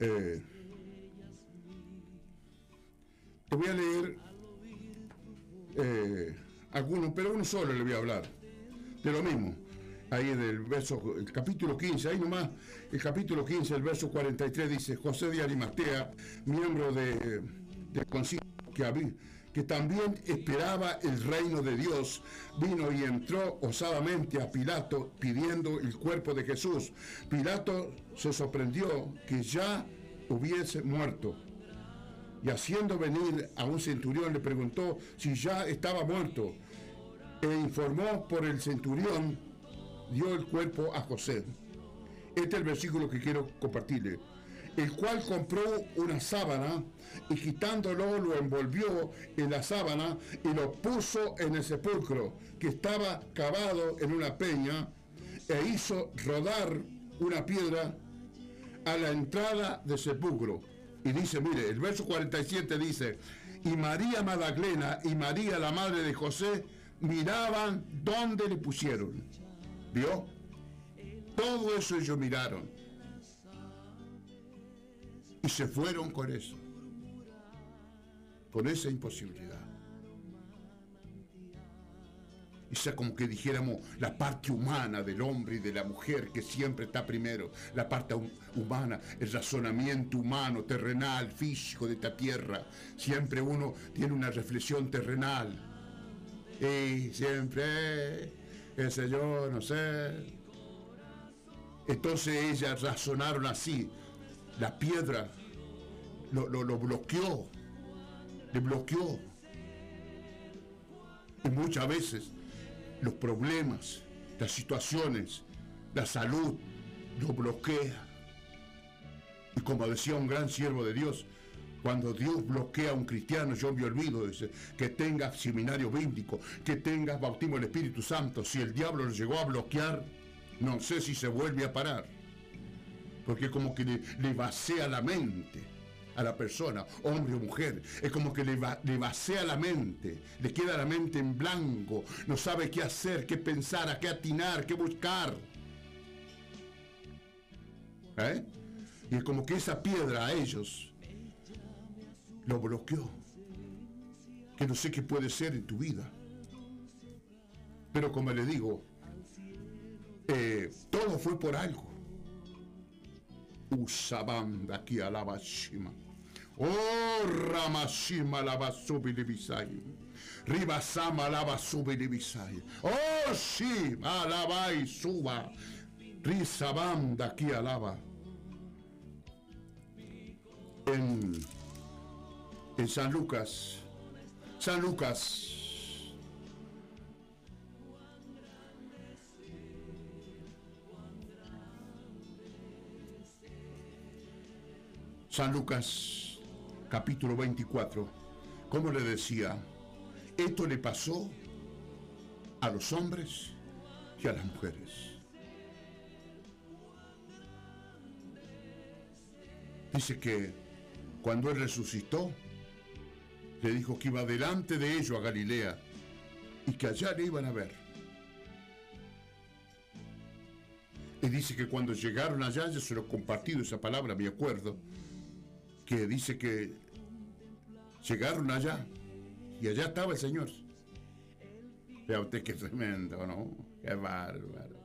eh, te voy a leer eh, algunos, pero uno solo le voy a hablar. De lo mismo. Ahí en el verso, el capítulo 15, ahí nomás, el capítulo 15, el verso 43 dice, José de Arimatea, miembro de, del concilio que había, que también esperaba el reino de Dios, vino y entró osadamente a Pilato pidiendo el cuerpo de Jesús. Pilato se sorprendió que ya hubiese muerto. Y haciendo venir a un centurión le preguntó si ya estaba muerto. E informó por el centurión, dio el cuerpo a José. Este es el versículo que quiero compartirle el cual compró una sábana y quitándolo lo envolvió en la sábana y lo puso en el sepulcro que estaba cavado en una peña e hizo rodar una piedra a la entrada del sepulcro. Y dice, mire, el verso 47 dice, y María Magdalena y María la madre de José miraban dónde le pusieron. ¿Vio? Todo eso ellos miraron y se fueron con eso, con esa imposibilidad. Y sea como que dijéramos la parte humana del hombre y de la mujer que siempre está primero, la parte humana, el razonamiento humano, terrenal, físico de esta tierra. Siempre uno tiene una reflexión terrenal. Y siempre, qué sé yo, no sé. Entonces ellas razonaron así, la piedra lo, lo, lo, bloqueó, le bloqueó. Y muchas veces los problemas, las situaciones, la salud, lo bloquea. Y como decía un gran siervo de Dios, cuando Dios bloquea a un cristiano, yo me olvido, dice, que tenga seminario bíblico, que tenga bautismo del Espíritu Santo. Si el diablo lo llegó a bloquear, no sé si se vuelve a parar porque como que le, le, vacía la mente a la persona, hombre o mujer, es como que le, va, le vacía la mente, le queda la mente en blanco, no sabe qué hacer, qué pensar, a qué atinar, qué buscar. ¿Eh? Y es como que esa piedra a ellos lo bloqueó. Que no sé qué puede ser en tu vida. Pero como le digo, eh, todo fue por algo. Usabanda aquí alaba Shima. Oh, Ramashima lava subilibisai. Ribasama lava subilibisai. Oh, sí, alaba y suba. Rizabanda aquí alaba. En, en San Lucas, San Lucas. San Lucas, capítulo 24, como le decía, esto le pasó a los hombres y a las mujeres. Dice que cuando él resucitó, le dijo que iba delante de ellos a Galilea y que allá le iban a ver. Y dice que cuando llegaron allá, yo se lo he compartido esa palabra, me acuerdo, que dice que llegaron allá y allá estaba el Señor. Vea usted qué tremendo, ¿no? Qué bárbaro.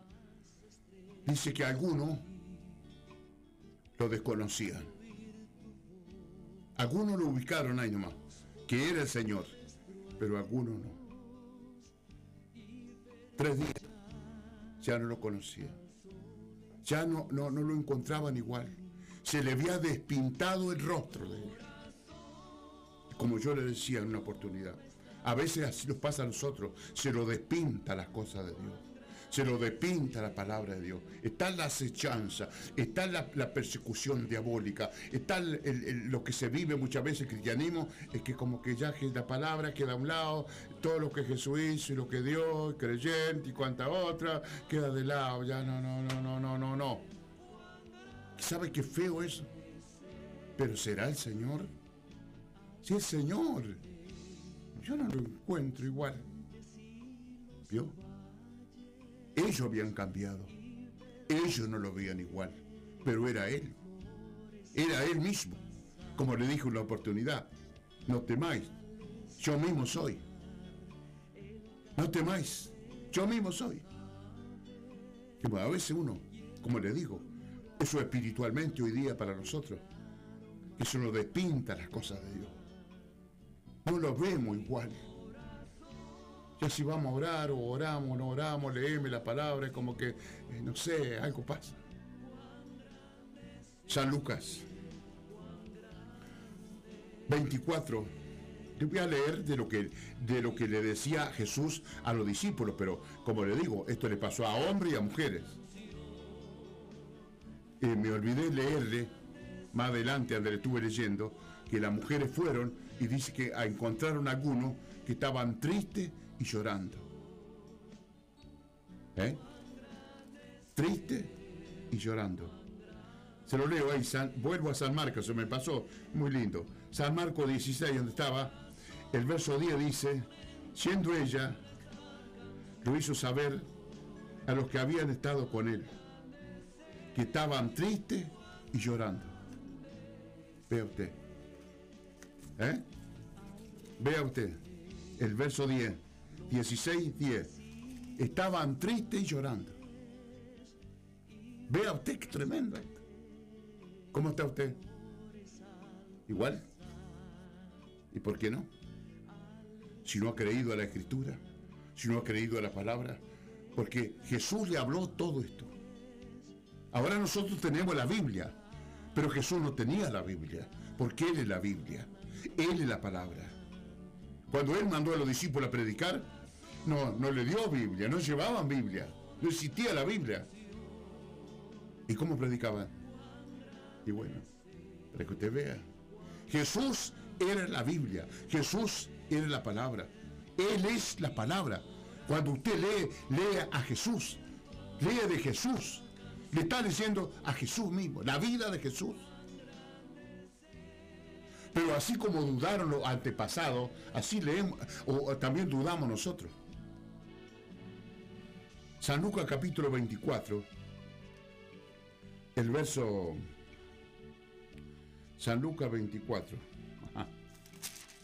Dice que algunos lo desconocían. Algunos lo ubicaron ahí nomás, que era el Señor, pero algunos no. Tres días ya no lo conocían. Ya no, no, no lo encontraban igual. Se le había despintado el rostro de él. Como yo le decía en una oportunidad. A veces así nos pasa a nosotros. Se lo despinta las cosas de Dios. Se lo despinta la palabra de Dios. Está la acechanza, está la, la persecución diabólica, está lo que se vive muchas veces el cristianismo, es que como que ya la palabra queda a un lado, todo lo que Jesús hizo y lo que dio, el creyente y cuanta otra, queda de lado. Ya no, no, no, no, no, no, no. ¿Sabe qué feo eso? Pero será el Señor. Si el Señor, yo no lo encuentro igual. ¿Vio? Ellos habían cambiado. Ellos no lo veían igual. Pero era Él. Era Él mismo. Como le dije en la oportunidad. No temáis. Yo mismo soy. No temáis. Yo mismo soy. Y bueno, a veces uno, como le digo, eso espiritualmente hoy día para nosotros, eso nos despinta las cosas de Dios. No lo vemos igual. Ya si vamos a orar o oramos, no oramos, leeme la palabra, como que, eh, no sé, algo pasa. San Lucas 24. Yo voy a leer de lo, que, de lo que le decía Jesús a los discípulos, pero como le digo, esto le pasó a hombres y a mujeres. Eh, me olvidé leerle más adelante, donde le estuve leyendo, que las mujeres fueron y dice que encontraron algunos que estaban tristes y llorando. ¿Eh? Triste y llorando. Se lo leo ahí, vuelvo a San Marcos, se me pasó, muy lindo. San Marcos 16, donde estaba, el verso 10 dice, siendo ella, lo hizo saber a los que habían estado con él, que estaban tristes y llorando. Vea usted. ¿Eh? Vea usted. El verso 10. 16, 10. Estaban tristes y llorando. Vea usted qué tremendo. ¿Cómo está usted? ¿Igual? ¿Y por qué no? Si no ha creído a la escritura, si no ha creído a la palabra, porque Jesús le habló todo esto. Ahora nosotros tenemos la Biblia, pero Jesús no tenía la Biblia, porque Él es la Biblia, Él es la palabra. Cuando Él mandó a los discípulos a predicar, no, no le dio Biblia, no llevaban Biblia, no existía la Biblia. ¿Y cómo predicaban? Y bueno, para que usted vea, Jesús era la Biblia, Jesús era la palabra, Él es la palabra. Cuando usted lee, lea a Jesús, lee de Jesús, le está diciendo a Jesús mismo, la vida de Jesús. Pero así como dudaron los antepasados, así leemos, o también dudamos nosotros. San Lucas capítulo 24, el verso San Lucas 24. Ajá.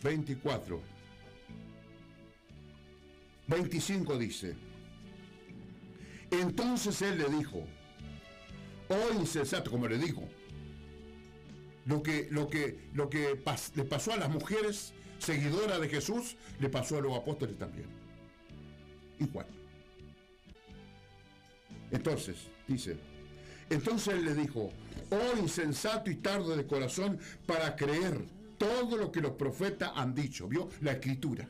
24. 25 dice. Entonces él le dijo, oh insensato, como le dijo, lo que, lo que, lo que le pasó a las mujeres seguidoras de Jesús, le pasó a los apóstoles también. Igual. Entonces, dice, entonces él le dijo, oh insensato y tardo de corazón para creer todo lo que los profetas han dicho. ¿Vio? La escritura.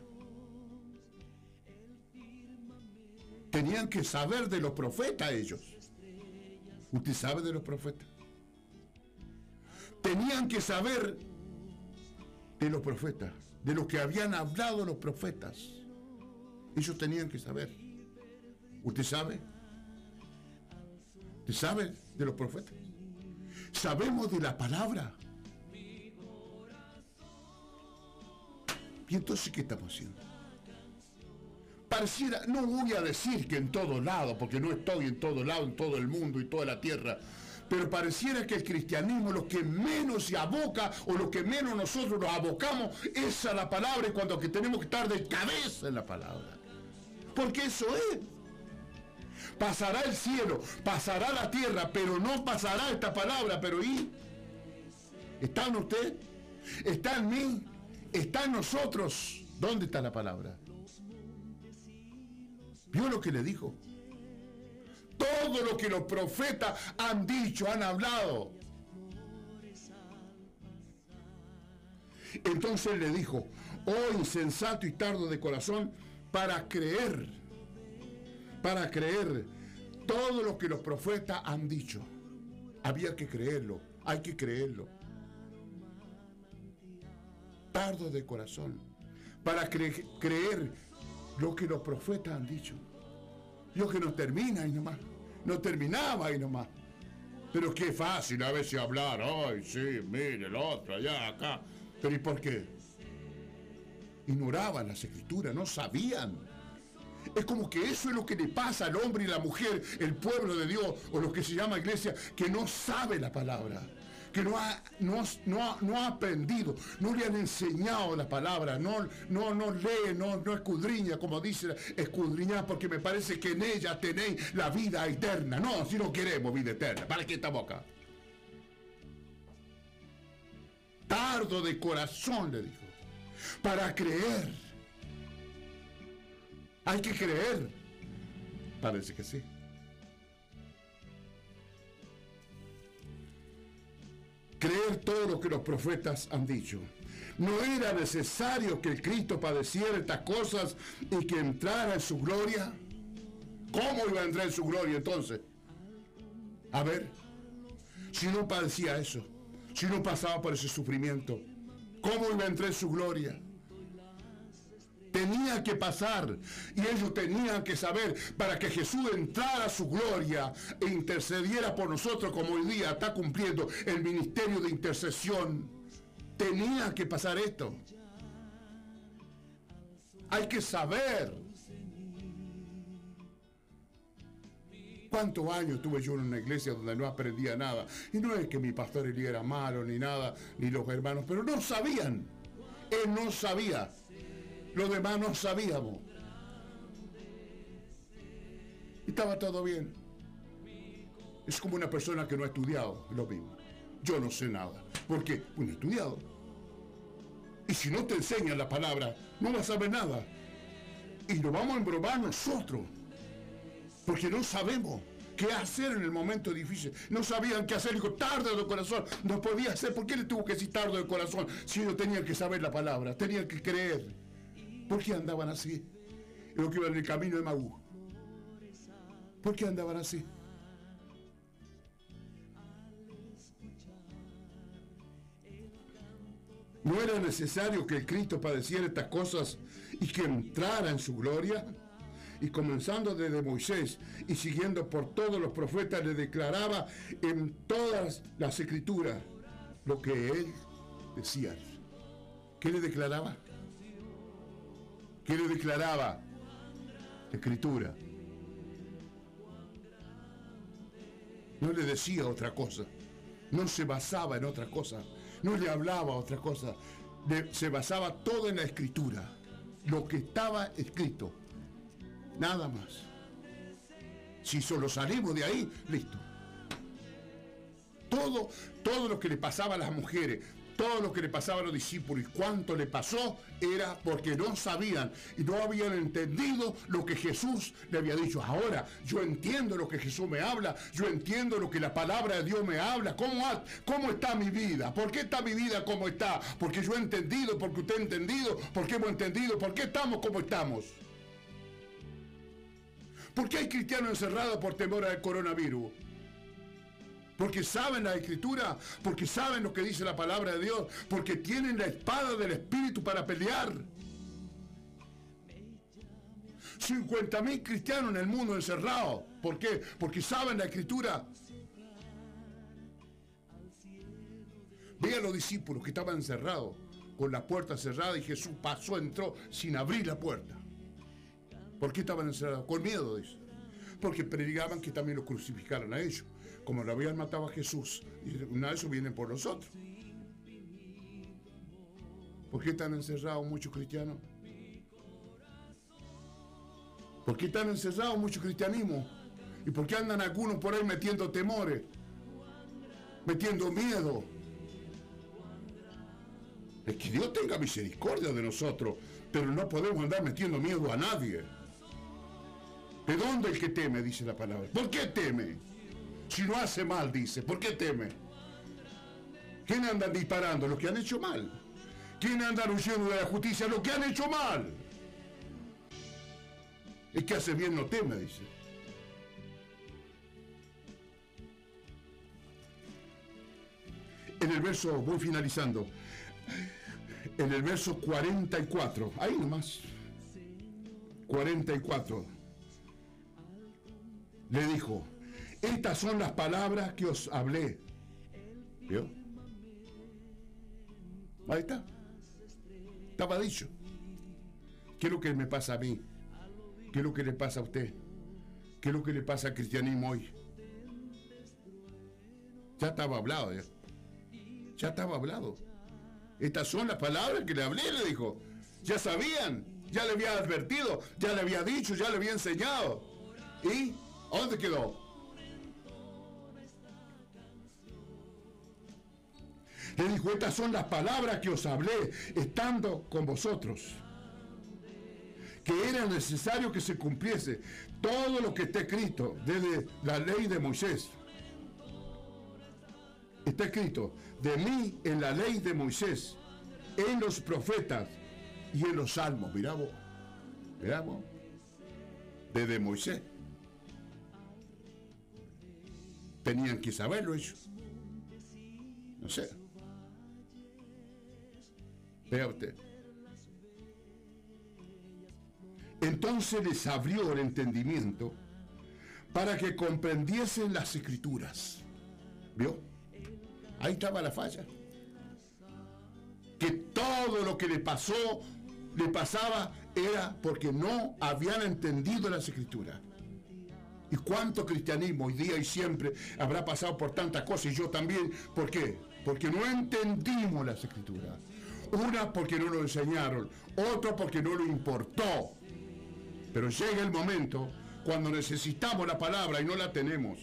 Tenían que saber de los profetas ellos. ¿Usted sabe de los profetas? Tenían que saber de los profetas, de lo que habían hablado los profetas. Ellos tenían que saber. ¿Usted sabe? ¿Usted sabe de los profetas? Sabemos de la palabra. ¿Y entonces qué estamos haciendo? Pareciera, no voy a decir que en todo lado, porque no estoy en todo lado, en todo el mundo y toda la tierra, pero pareciera que el cristianismo lo que menos se aboca o lo que menos nosotros nos abocamos es a la palabra y cuando que tenemos que estar de cabeza en la palabra. Porque eso es. Pasará el cielo, pasará la tierra, pero no pasará esta palabra, pero ¿y? ¿Está en usted? ¿Está en mí? ¿Está en nosotros? ¿Dónde está la palabra? ¿Vio lo que le dijo? Todo lo que los profetas han dicho, han hablado. Entonces le dijo, oh insensato y tardo de corazón, para creer, para creer todo lo que los profetas han dicho. Había que creerlo, hay que creerlo. Tardo de corazón, para cre- creer lo que los profetas han dicho. Lo que no termina ahí nomás. No terminaba ahí nomás. Pero qué fácil a veces hablar. Ay, sí, mire, el otro, allá, acá. Pero ¿y por qué? Ignoraban las escrituras, no sabían. Es como que eso es lo que le pasa al hombre y la mujer, el pueblo de Dios, o lo que se llama iglesia, que no sabe la palabra, que no ha, no, no no ha aprendido, no le han enseñado la palabra, no, no, no lee, no, no escudriña, como dice escudriñar, porque me parece que en ella tenéis la vida eterna. No, si no queremos vida eterna, ¿para qué estamos acá? Tardo de corazón, le dijo, para creer. Hay que creer. Parece que sí. Creer todo lo que los profetas han dicho. ¿No era necesario que Cristo padeciera estas cosas y que entrara en su gloria? ¿Cómo iba a entrar en su gloria entonces? A ver, si no padecía eso, si no pasaba por ese sufrimiento, ¿cómo iba a entrar en su gloria? Tenía que pasar y ellos tenían que saber para que Jesús entrara a su gloria e intercediera por nosotros como hoy día está cumpliendo el ministerio de intercesión. Tenía que pasar esto. Hay que saber. ¿Cuántos años tuve yo en una iglesia donde no aprendía nada? Y no es que mi pastor Elías era malo ni nada, ni los hermanos, pero no sabían. Él no sabía. Los demás no sabíamos. Estaba todo bien. Es como una persona que no ha estudiado, lo mismo. Yo no sé nada. ¿Por qué? Pues no he estudiado. Y si no te enseñan la palabra, no vas a saber nada. Y nos vamos a embromar nosotros. Porque no sabemos qué hacer en el momento difícil. No sabían qué hacer. Dijo, tarde de corazón. No podía hacer. ¿Por qué le tuvo que decir tarde de corazón? Si ellos tenían que saber la palabra, tenían que creer. ¿Por qué andaban así? Lo que iban en el camino de Maú. ¿Por qué andaban así? ¿No era necesario que el Cristo padeciera estas cosas y que entrara en su gloria? Y comenzando desde Moisés y siguiendo por todos los profetas, le declaraba en todas las escrituras lo que él decía. ¿Qué le declaraba? ¿Qué le declaraba? La escritura. No le decía otra cosa. No se basaba en otra cosa. No le hablaba otra cosa. Se basaba todo en la escritura. Lo que estaba escrito. Nada más. Si solo salimos de ahí, listo. Todo, todo lo que le pasaba a las mujeres, todo lo que le pasaba a los discípulos y cuánto le pasó era porque no sabían y no habían entendido lo que Jesús le había dicho. Ahora yo entiendo lo que Jesús me habla, yo entiendo lo que la palabra de Dios me habla. ¿Cómo, cómo está mi vida? ¿Por qué está mi vida como está? Porque yo he entendido, porque usted ha entendido, porque hemos entendido, por qué estamos como estamos. ¿Por qué hay cristianos encerrados por temor al coronavirus? Porque saben la escritura, porque saben lo que dice la palabra de Dios, porque tienen la espada del Espíritu para pelear. 50.000 cristianos en el mundo encerrados. ¿Por qué? Porque saben la escritura. Ve a los discípulos que estaban encerrados, con la puerta cerrada y Jesús pasó, entró sin abrir la puerta. ¿Por qué estaban encerrados? Con miedo, dice. Porque predicaban que también lo crucificaran a ellos. Como lo habían matado a Jesús. Y una de eso vienen por nosotros. ¿Por qué están encerrados muchos cristianos? ¿Por qué están encerrados muchos cristianismos? ¿Y por qué andan algunos por ahí metiendo temores? Metiendo miedo. Es que Dios tenga misericordia de nosotros, pero no podemos andar metiendo miedo a nadie. ¿De dónde el que teme? Dice la palabra. ¿Por qué teme? Si no hace mal, dice. ¿Por qué teme? ¿Quién andan disparando? Los que han hecho mal. ¿Quién andan huyendo de la justicia? Los que han hecho mal. El que hace bien no teme, dice. En el verso, voy finalizando. En el verso 44, ahí nomás. 44. Le dijo, estas son las palabras que os hablé. ¿Vio? Ahí está. Estaba dicho. ¿Qué es lo que me pasa a mí? ¿Qué es lo que le pasa a usted? ¿Qué es lo que le pasa al cristianismo hoy? Ya estaba hablado, ya. Ya estaba hablado. Estas son las palabras que le hablé, le dijo. Ya sabían, ya le había advertido, ya le había dicho, ya le había enseñado. ¿Y dónde quedó? Le dijo, estas son las palabras que os hablé estando con vosotros. Que era necesario que se cumpliese todo lo que está escrito desde la ley de Moisés. Está escrito, de mí en la ley de Moisés, en los profetas y en los salmos. Mirá vos, mirá vos, desde Moisés. Tenían que saberlo ellos. No sé. Vea usted. Entonces les abrió el entendimiento para que comprendiesen las escrituras. ¿Vio? Ahí estaba la falla. Que todo lo que le pasó, le pasaba, era porque no habían entendido las escrituras. ¿Y cuánto cristianismo hoy día y siempre habrá pasado por tantas cosas? Y yo también. ¿Por qué? Porque no entendimos las escrituras. Una porque no lo enseñaron, otra porque no lo importó. Pero llega el momento cuando necesitamos la palabra y no la tenemos.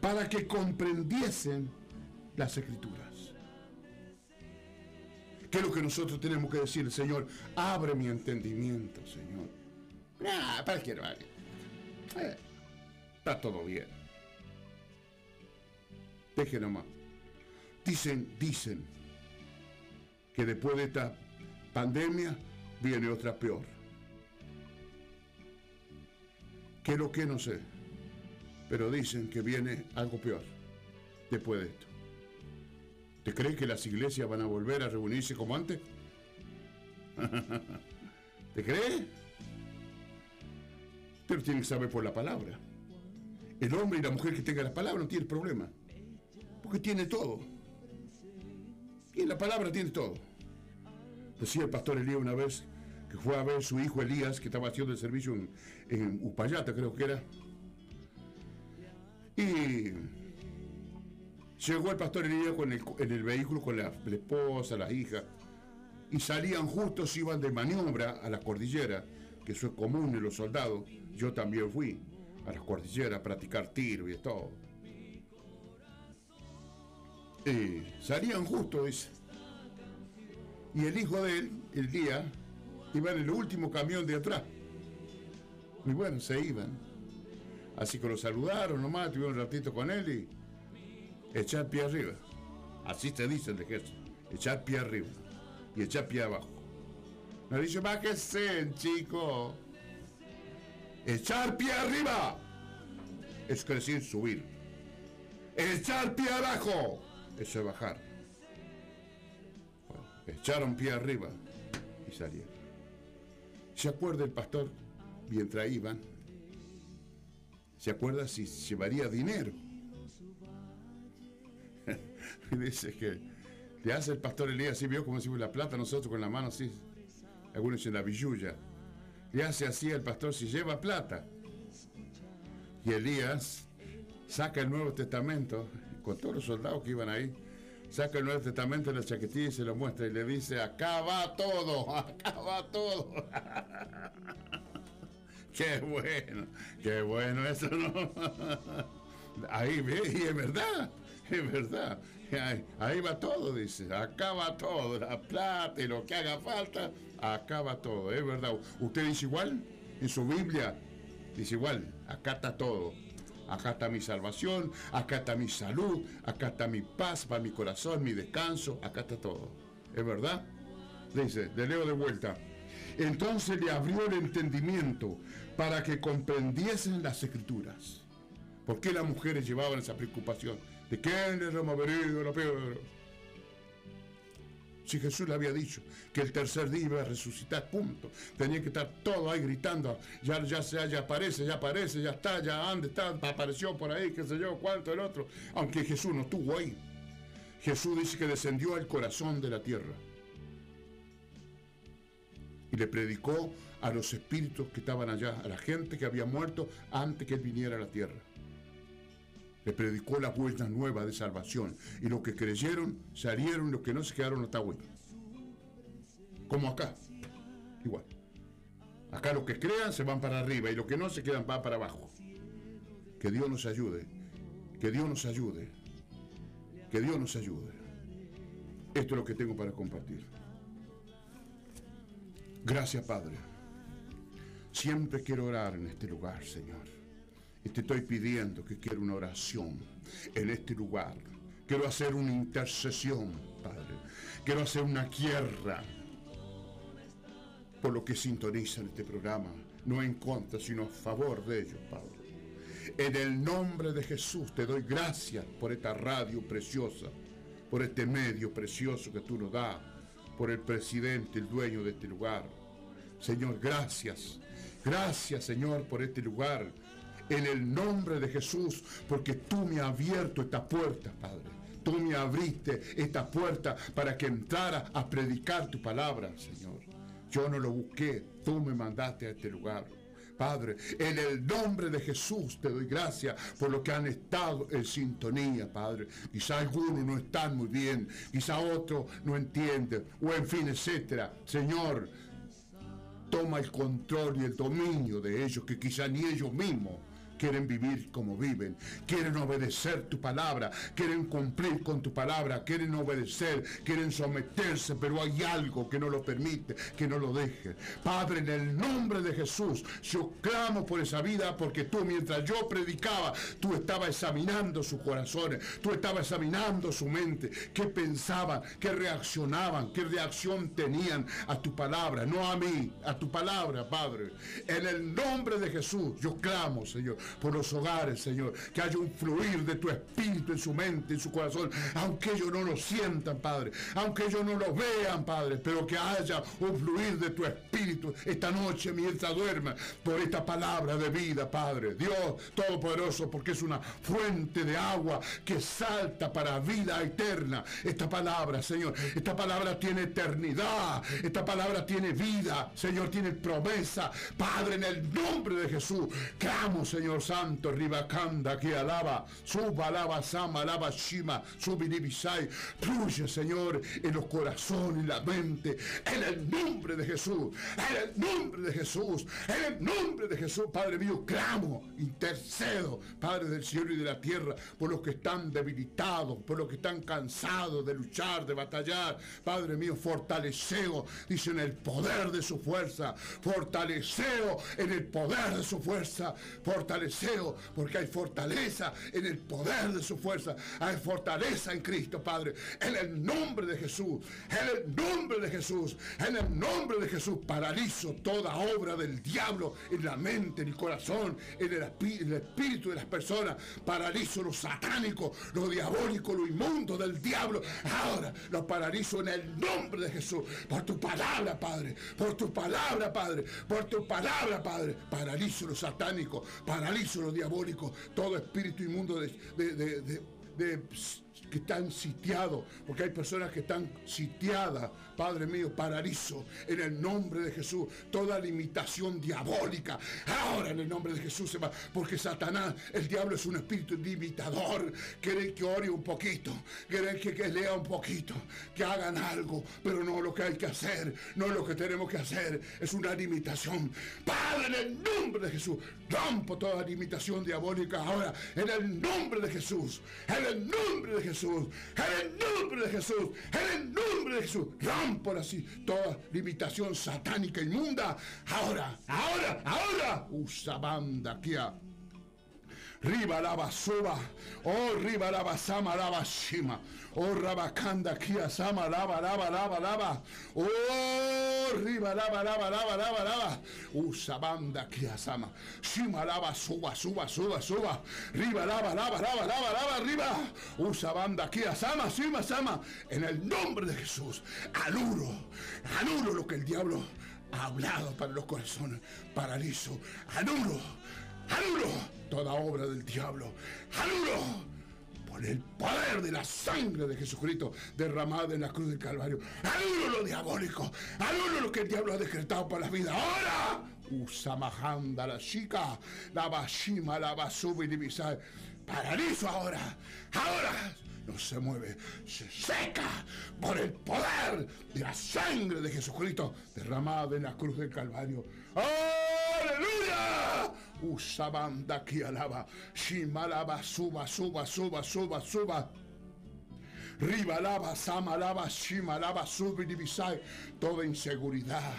Para que comprendiesen las escrituras. ¿Qué es lo que nosotros tenemos que decir? Señor, abre mi entendimiento, Señor. Nah, ¿para qué vale? Eh, está todo bien. Deje nomás. Dicen, dicen que después de esta pandemia viene otra peor. ¿Qué lo que no sé? Pero dicen que viene algo peor después de esto. ¿Te crees que las iglesias van a volver a reunirse como antes? (laughs) ¿Te crees? Pero tienen que saber por la palabra. El hombre y la mujer que tenga la palabra no tiene problema. Porque tiene todo. Y en la palabra tiene todo. Decía el pastor Elías una vez que fue a ver su hijo Elías, que estaba haciendo el servicio en, en Upayata, creo que era. Y llegó el pastor Elías con el, en el vehículo con la, esposa, la hija. y salían justos, iban de maniobra a la cordillera, que eso es común en los soldados. Yo también fui a las cordilleras a practicar tiro y todo. Y salían justos, dice. Y el hijo de él, el día, iba en el último camión de atrás. Y bueno, se iban. Así que lo saludaron nomás, tuvieron un ratito con él y echar pie arriba. Así se dice el ejército. Echar pie arriba y echar pie abajo. Me dice, bájese, chico. Echar pie arriba. Es decir, subir. Echar pie abajo. Es bajar. Echaron pie arriba y salieron. ¿Se acuerda el pastor mientras iban? ¿Se acuerda si llevaría dinero? (laughs) y dice que le hace el pastor Elías así, vio como si la plata, nosotros con la mano así, algunos dicen la billulla. Le hace así al pastor si lleva plata. Y Elías saca el Nuevo Testamento, con todos los soldados que iban ahí, saca el Nuevo Testamento en la chaquetilla y se lo muestra y le dice, acá va todo, (laughs) acá va todo. (laughs) qué bueno, qué bueno eso, ¿no? (laughs) ahí ve, y es verdad, es verdad. Ahí, ahí va todo, dice, acá va todo, la plata y lo que haga falta, acá va todo, es verdad. ¿Usted dice igual? En su Biblia dice igual, acá está todo. Acá está mi salvación, acá está mi salud, acá está mi paz para mi corazón, mi descanso, acá está todo. ¿Es verdad? Dice, le leo de vuelta. Entonces le abrió el entendimiento para que comprendiesen las escrituras. ¿Por qué las mujeres llevaban esa preocupación? ¿De quién les removería la piedra? Si Jesús le había dicho que el tercer día iba a resucitar, punto. Tenía que estar todo ahí gritando, ya, ya, sea, ya aparece, ya aparece, ya está, ya anda, está, apareció por ahí, qué sé yo, cuánto el otro. Aunque Jesús no estuvo ahí. Jesús dice que descendió al corazón de la tierra. Y le predicó a los espíritus que estaban allá, a la gente que había muerto antes que él viniera a la tierra. Le predicó la buena nueva de salvación. Y los que creyeron salieron, los que no se quedaron hasta hoy. Como acá. Igual. Acá los que crean se van para arriba y los que no se quedan van para abajo. Que Dios nos ayude. Que Dios nos ayude. Que Dios nos ayude. Esto es lo que tengo para compartir. Gracias, Padre. Siempre quiero orar en este lugar, Señor. Y te estoy pidiendo que quiero una oración en este lugar. Quiero hacer una intercesión, Padre. Quiero hacer una guerra por lo que sintonizan este programa. No en contra, sino a favor de ellos, Padre. En el nombre de Jesús te doy gracias por esta radio preciosa, por este medio precioso que tú nos das, por el presidente, el dueño de este lugar. Señor, gracias. Gracias, Señor, por este lugar en el nombre de Jesús, porque tú me has abierto esta puerta, Padre. Tú me abriste esta puerta para que entrara a predicar tu palabra, Señor. Yo no lo busqué, tú me mandaste a este lugar. Padre, en el nombre de Jesús te doy gracias por lo que han estado en sintonía, Padre. Quizá algunos no están muy bien, quizá otros no entienden, o en fin, etcétera. Señor, toma el control y el dominio de ellos, que quizá ni ellos mismos quieren vivir como viven, quieren obedecer tu palabra, quieren cumplir con tu palabra, quieren obedecer, quieren someterse, pero hay algo que no lo permite, que no lo deje. Padre, en el nombre de Jesús, yo clamo por esa vida porque tú mientras yo predicaba, tú estabas examinando sus corazones, tú estabas examinando su mente, qué pensaban, qué reaccionaban, qué reacción tenían a tu palabra, no a mí, a tu palabra, Padre. En el nombre de Jesús, yo clamo, Señor, por los hogares, Señor. Que haya un fluir de tu espíritu en su mente, en su corazón, aunque ellos no lo sientan, Padre. Aunque ellos no lo vean, Padre, pero que haya un fluir de tu espíritu esta noche mientras duerma por esta palabra de vida, Padre. Dios Todopoderoso, porque es una fuente de agua que salta para vida eterna. Esta palabra, Señor, esta palabra tiene eternidad. Esta palabra tiene vida, Señor, tiene promesa. Padre, en el nombre de Jesús, clamo, Señor, Santo, Ribacanda, que alaba, suba, alaba, sama, alaba, shima, subiribisai. Fluye, Señor, en los corazones, en la mente, en el nombre de Jesús, en el nombre de Jesús, en el nombre de Jesús, Padre mío, clamo, intercedo, Padre del cielo y de la tierra, por los que están debilitados, por los que están cansados de luchar, de batallar. Padre mío, fortaleceo, dice en el poder de su fuerza, fortaleceo en el poder de su fuerza, fortaleceo, porque hay fortaleza en el poder de su fuerza, hay fortaleza en Cristo, Padre, en el nombre de Jesús, en el nombre de Jesús, en el nombre de Jesús, paralizo toda obra del diablo en la mente, en el corazón, en el, el espíritu de las personas, paralizo lo satánico, lo diabólico, lo inmundo del diablo, ahora lo paralizo en el nombre de Jesús, por tu palabra, Padre, por tu palabra, Padre, por tu palabra, Padre, paralizo lo satánico, paralizo lo diabólico, todo espíritu inmundo de- de- de- de- que están sitiados, porque hay personas que están sitiadas, Padre mío, paralizo en el nombre de Jesús toda limitación diabólica. Ahora en el nombre de Jesús se va, porque Satanás, el diablo es un espíritu limitador. Quiere que ore un poquito, quiere que, lea un poquito, que hagan algo, pero no lo que hay que hacer, no lo que tenemos que hacer, es una limitación. Padre, en el nombre de Jesús, rompo toda limitación diabólica ahora, en el nombre de Jesús, en el nombre de Jesús, en el nombre de Jesús, en el nombre de Jesús, rompo así toda limitación satánica inmunda. Ahora, ahora, ahora, usa banda aquí. Riba lava suba, oh riba lava sama lava shima, oh rabacanda kia sama lava lava lava lava, oh riba lava lava lava lava lava, usa banda kia sama, shima lava suba suba suba suba, riba lava lava lava lava lava arriba, usa banda kia sama shima sama, en el nombre de Jesús, anulo, anulo lo que el diablo ha hablado para los corazones, paralizo, anulo, toda obra del diablo. ¡Anulo! Por el poder de la sangre de Jesucristo derramada en la cruz del Calvario. ¡Anulo lo diabólico! ¡Anulo lo que el diablo ha decretado para la vida! ¡Ahora! Usamahanda la chica, la bashima, la basubi divisar. Paralizo ahora. ¡Ahora! No se mueve, se seca por el poder de la sangre de Jesucristo derramada en la cruz del Calvario. ¡Aleluya! Usabanda que alaba, Shimalaba, suba, suba, suba, suba, suba. Riba lava, sama lava, shima lava, subi divisai. Toda inseguridad.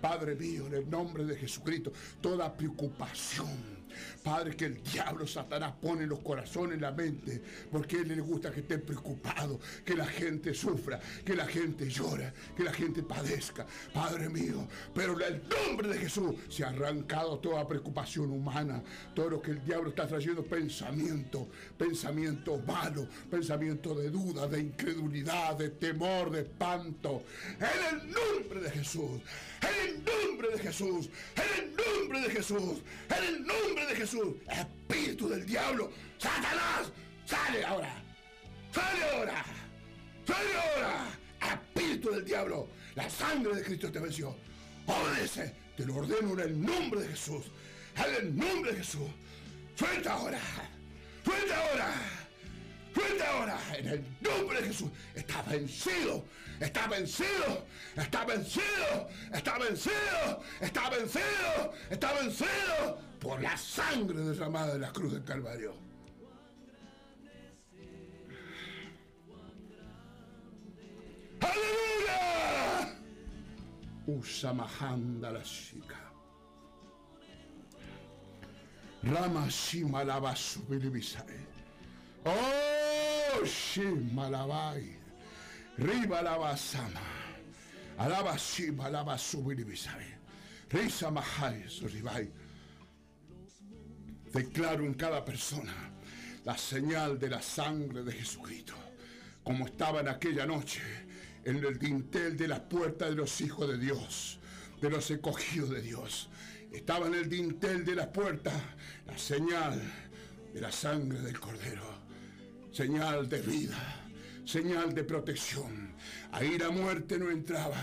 Padre mío, en el nombre de Jesucristo, toda preocupación. Padre, que el diablo Satanás pone los corazones, en la mente, porque a él le gusta que estén preocupados, que la gente sufra, que la gente llora, que la gente padezca. Padre mío, pero en el nombre de Jesús se ha arrancado toda preocupación humana, todo lo que el diablo está trayendo, pensamiento, pensamiento malo, pensamiento de duda, de incredulidad, de temor, de espanto. En el nombre de Jesús, en el nombre de Jesús, en el nombre de Jesús, en el nombre de Jesús, espíritu del diablo, Satanás, sale ahora, sale ahora, sale ahora, espíritu del diablo, la sangre de Cristo te venció, obedece, te lo ordeno en el nombre de Jesús, en el nombre de Jesús, suelta ahora, suelta ahora. Suelta ahora, en el nombre de Jesús. Está vencido, está vencido, está vencido, está vencido, está vencido, está vencido por la sangre derramada de la cruz del Calvario. ¡Aleluya! Usamahanda la chica. Rama Shima lava. Oh, Shima labai. Riba lava sama. Alaba Shima lava subilibisai. Risa mahai suribai. Declaro en cada persona la señal de la sangre de Jesucristo, como estaba en aquella noche en el dintel de las puertas de los hijos de Dios, de los escogidos de Dios. Estaba en el dintel de las puertas la señal de la sangre del Cordero, señal de vida, señal de protección. Ahí la muerte no entraba,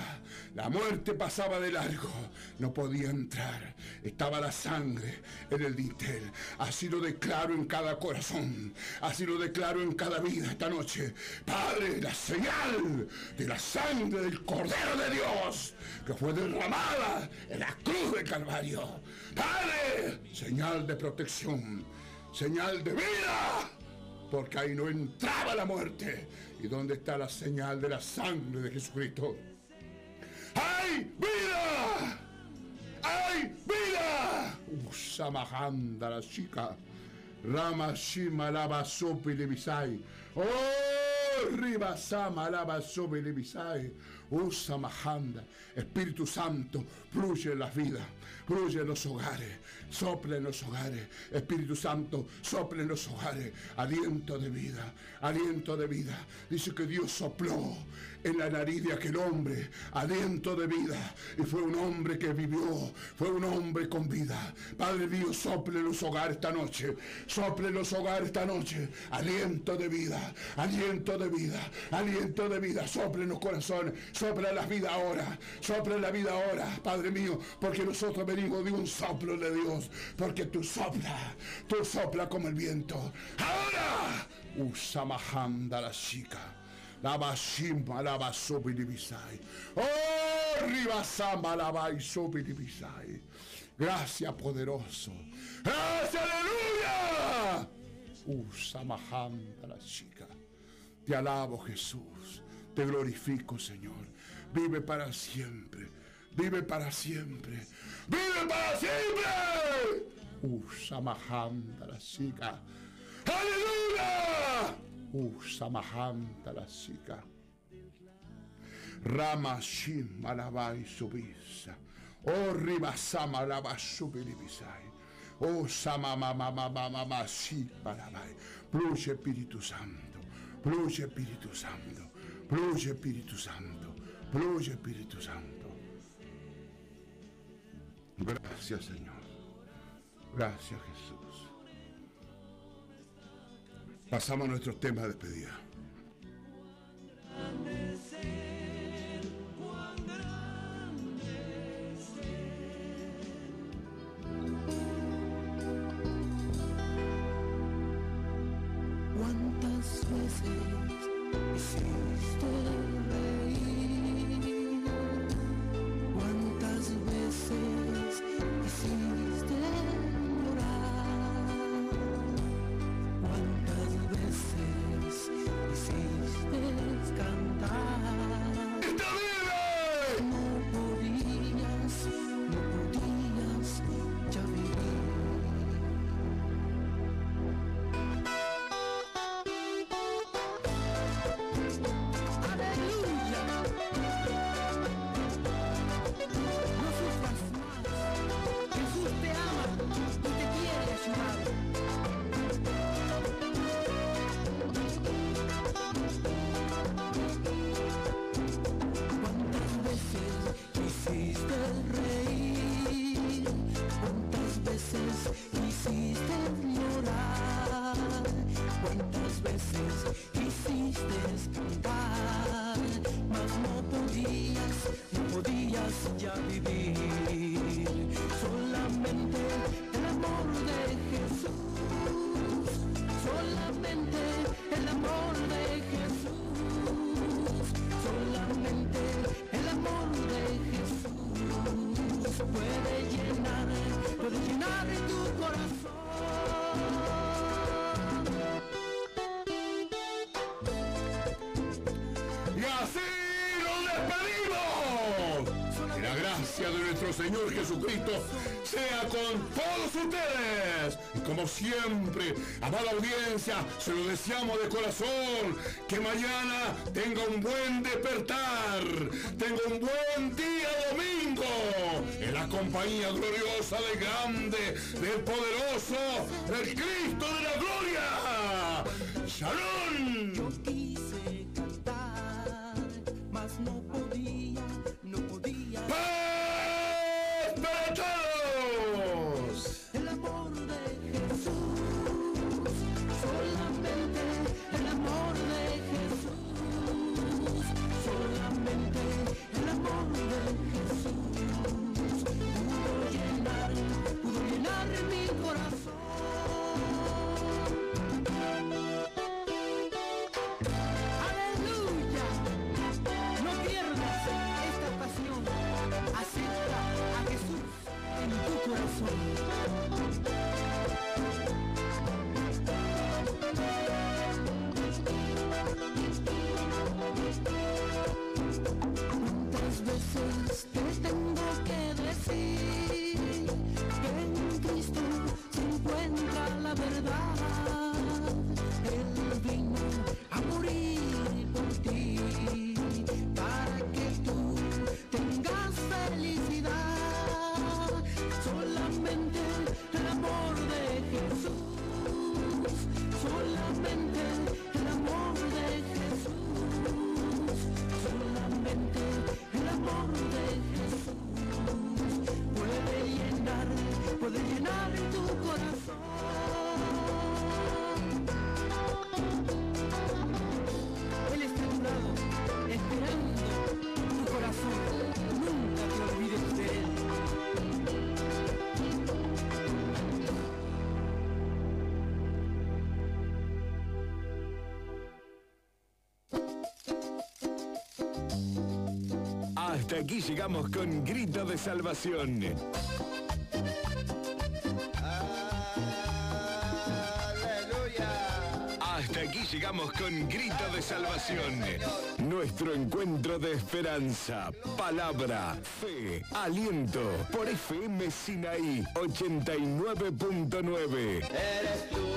la muerte pasaba de largo, no podía entrar. Estaba la sangre en el dintel. Así lo declaro en cada corazón, así lo declaro en cada vida esta noche. Padre, la señal de la sangre del Cordero de Dios que fue derramada en la cruz del Calvario. Padre, señal de protección, señal de vida porque ahí no entraba la muerte. ¿Y dónde está la señal de la sangre de Jesucristo? ¡Hay vida! ¡Hay vida! Usamahanda la chica. Rama Shima Lava Sopi Levisai. ¡Oh! Riba Sama Lava Sopi Levisai. Usamahanda. Espíritu Santo, fluye en las vidas, fluye en los hogares, sopla en los hogares. Espíritu Santo, sopla en los hogares. Aliento de vida, aliento de vida. Dice que Dios sopló en la nariz de aquel hombre, aliento de vida. Y fue un hombre que vivió, fue un hombre con vida. Padre Dios, sople los hogares esta noche, sople los hogares esta noche. Aliento de vida, aliento de vida, aliento de vida. Sople los corazones, sopla en las vidas ahora, sopla la vida ahora, Padre mío, porque nosotros venimos de un soplo de Dios, porque tú sopla, tú sopla como el viento. Ahora, usamahanda la chica. La bashimba la basobilibisai. Oh, ribasamba la baisobilibisai. Gracias, poderoso. Gracias, aleluya. Usamahanda la chica. Te alabo, Jesús. Te glorifico, Señor. Vive para siempre. Vive para siempre. Vive para siempre. Usamahanda la chica. ¡Aleluya! Usamahanda la chica. Rama Shim Malabai Subisa. Oh Ribasama Lava Subilibisai. Oh Sama Mama Mama Mama Si Malabai. Fluye Espíritu Santo. Fluye Espíritu Santo. Fluye Espíritu Santo. Fluye Espíritu Santo. Gracias Señor. Gracias Jesús. Pasamos a nuestros temas de despedida. ¿Cuántas veces hiciste reír? ¿Cuántas veces quisiste llorar? ¿Cuántas veces Señor Jesucristo sea con todos ustedes. Y como siempre, amada audiencia, se lo deseamos de corazón. Que mañana tenga un buen despertar. Tenga un buen día domingo. En la compañía gloriosa del grande, del poderoso, del Cristo de la gloria. Shalom. Hasta aquí llegamos con Grito de Salvación. Hasta aquí llegamos con Grito de Salvación. Nuestro encuentro de esperanza, palabra, fe, aliento por FM Sinaí 89.9. Eres tú,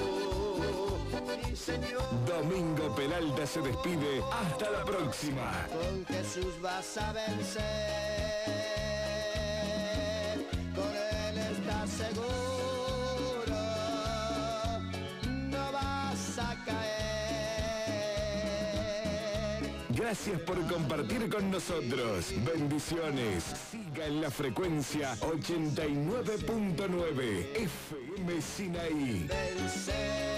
Señor. Domingo Peralta se despide. Hasta la próxima. Con Jesús vas a vencer, con Él estás seguro, no vas a caer. Gracias por compartir con nosotros. Bendiciones. Siga en la frecuencia 89.9 FM Sinaí. Vencer.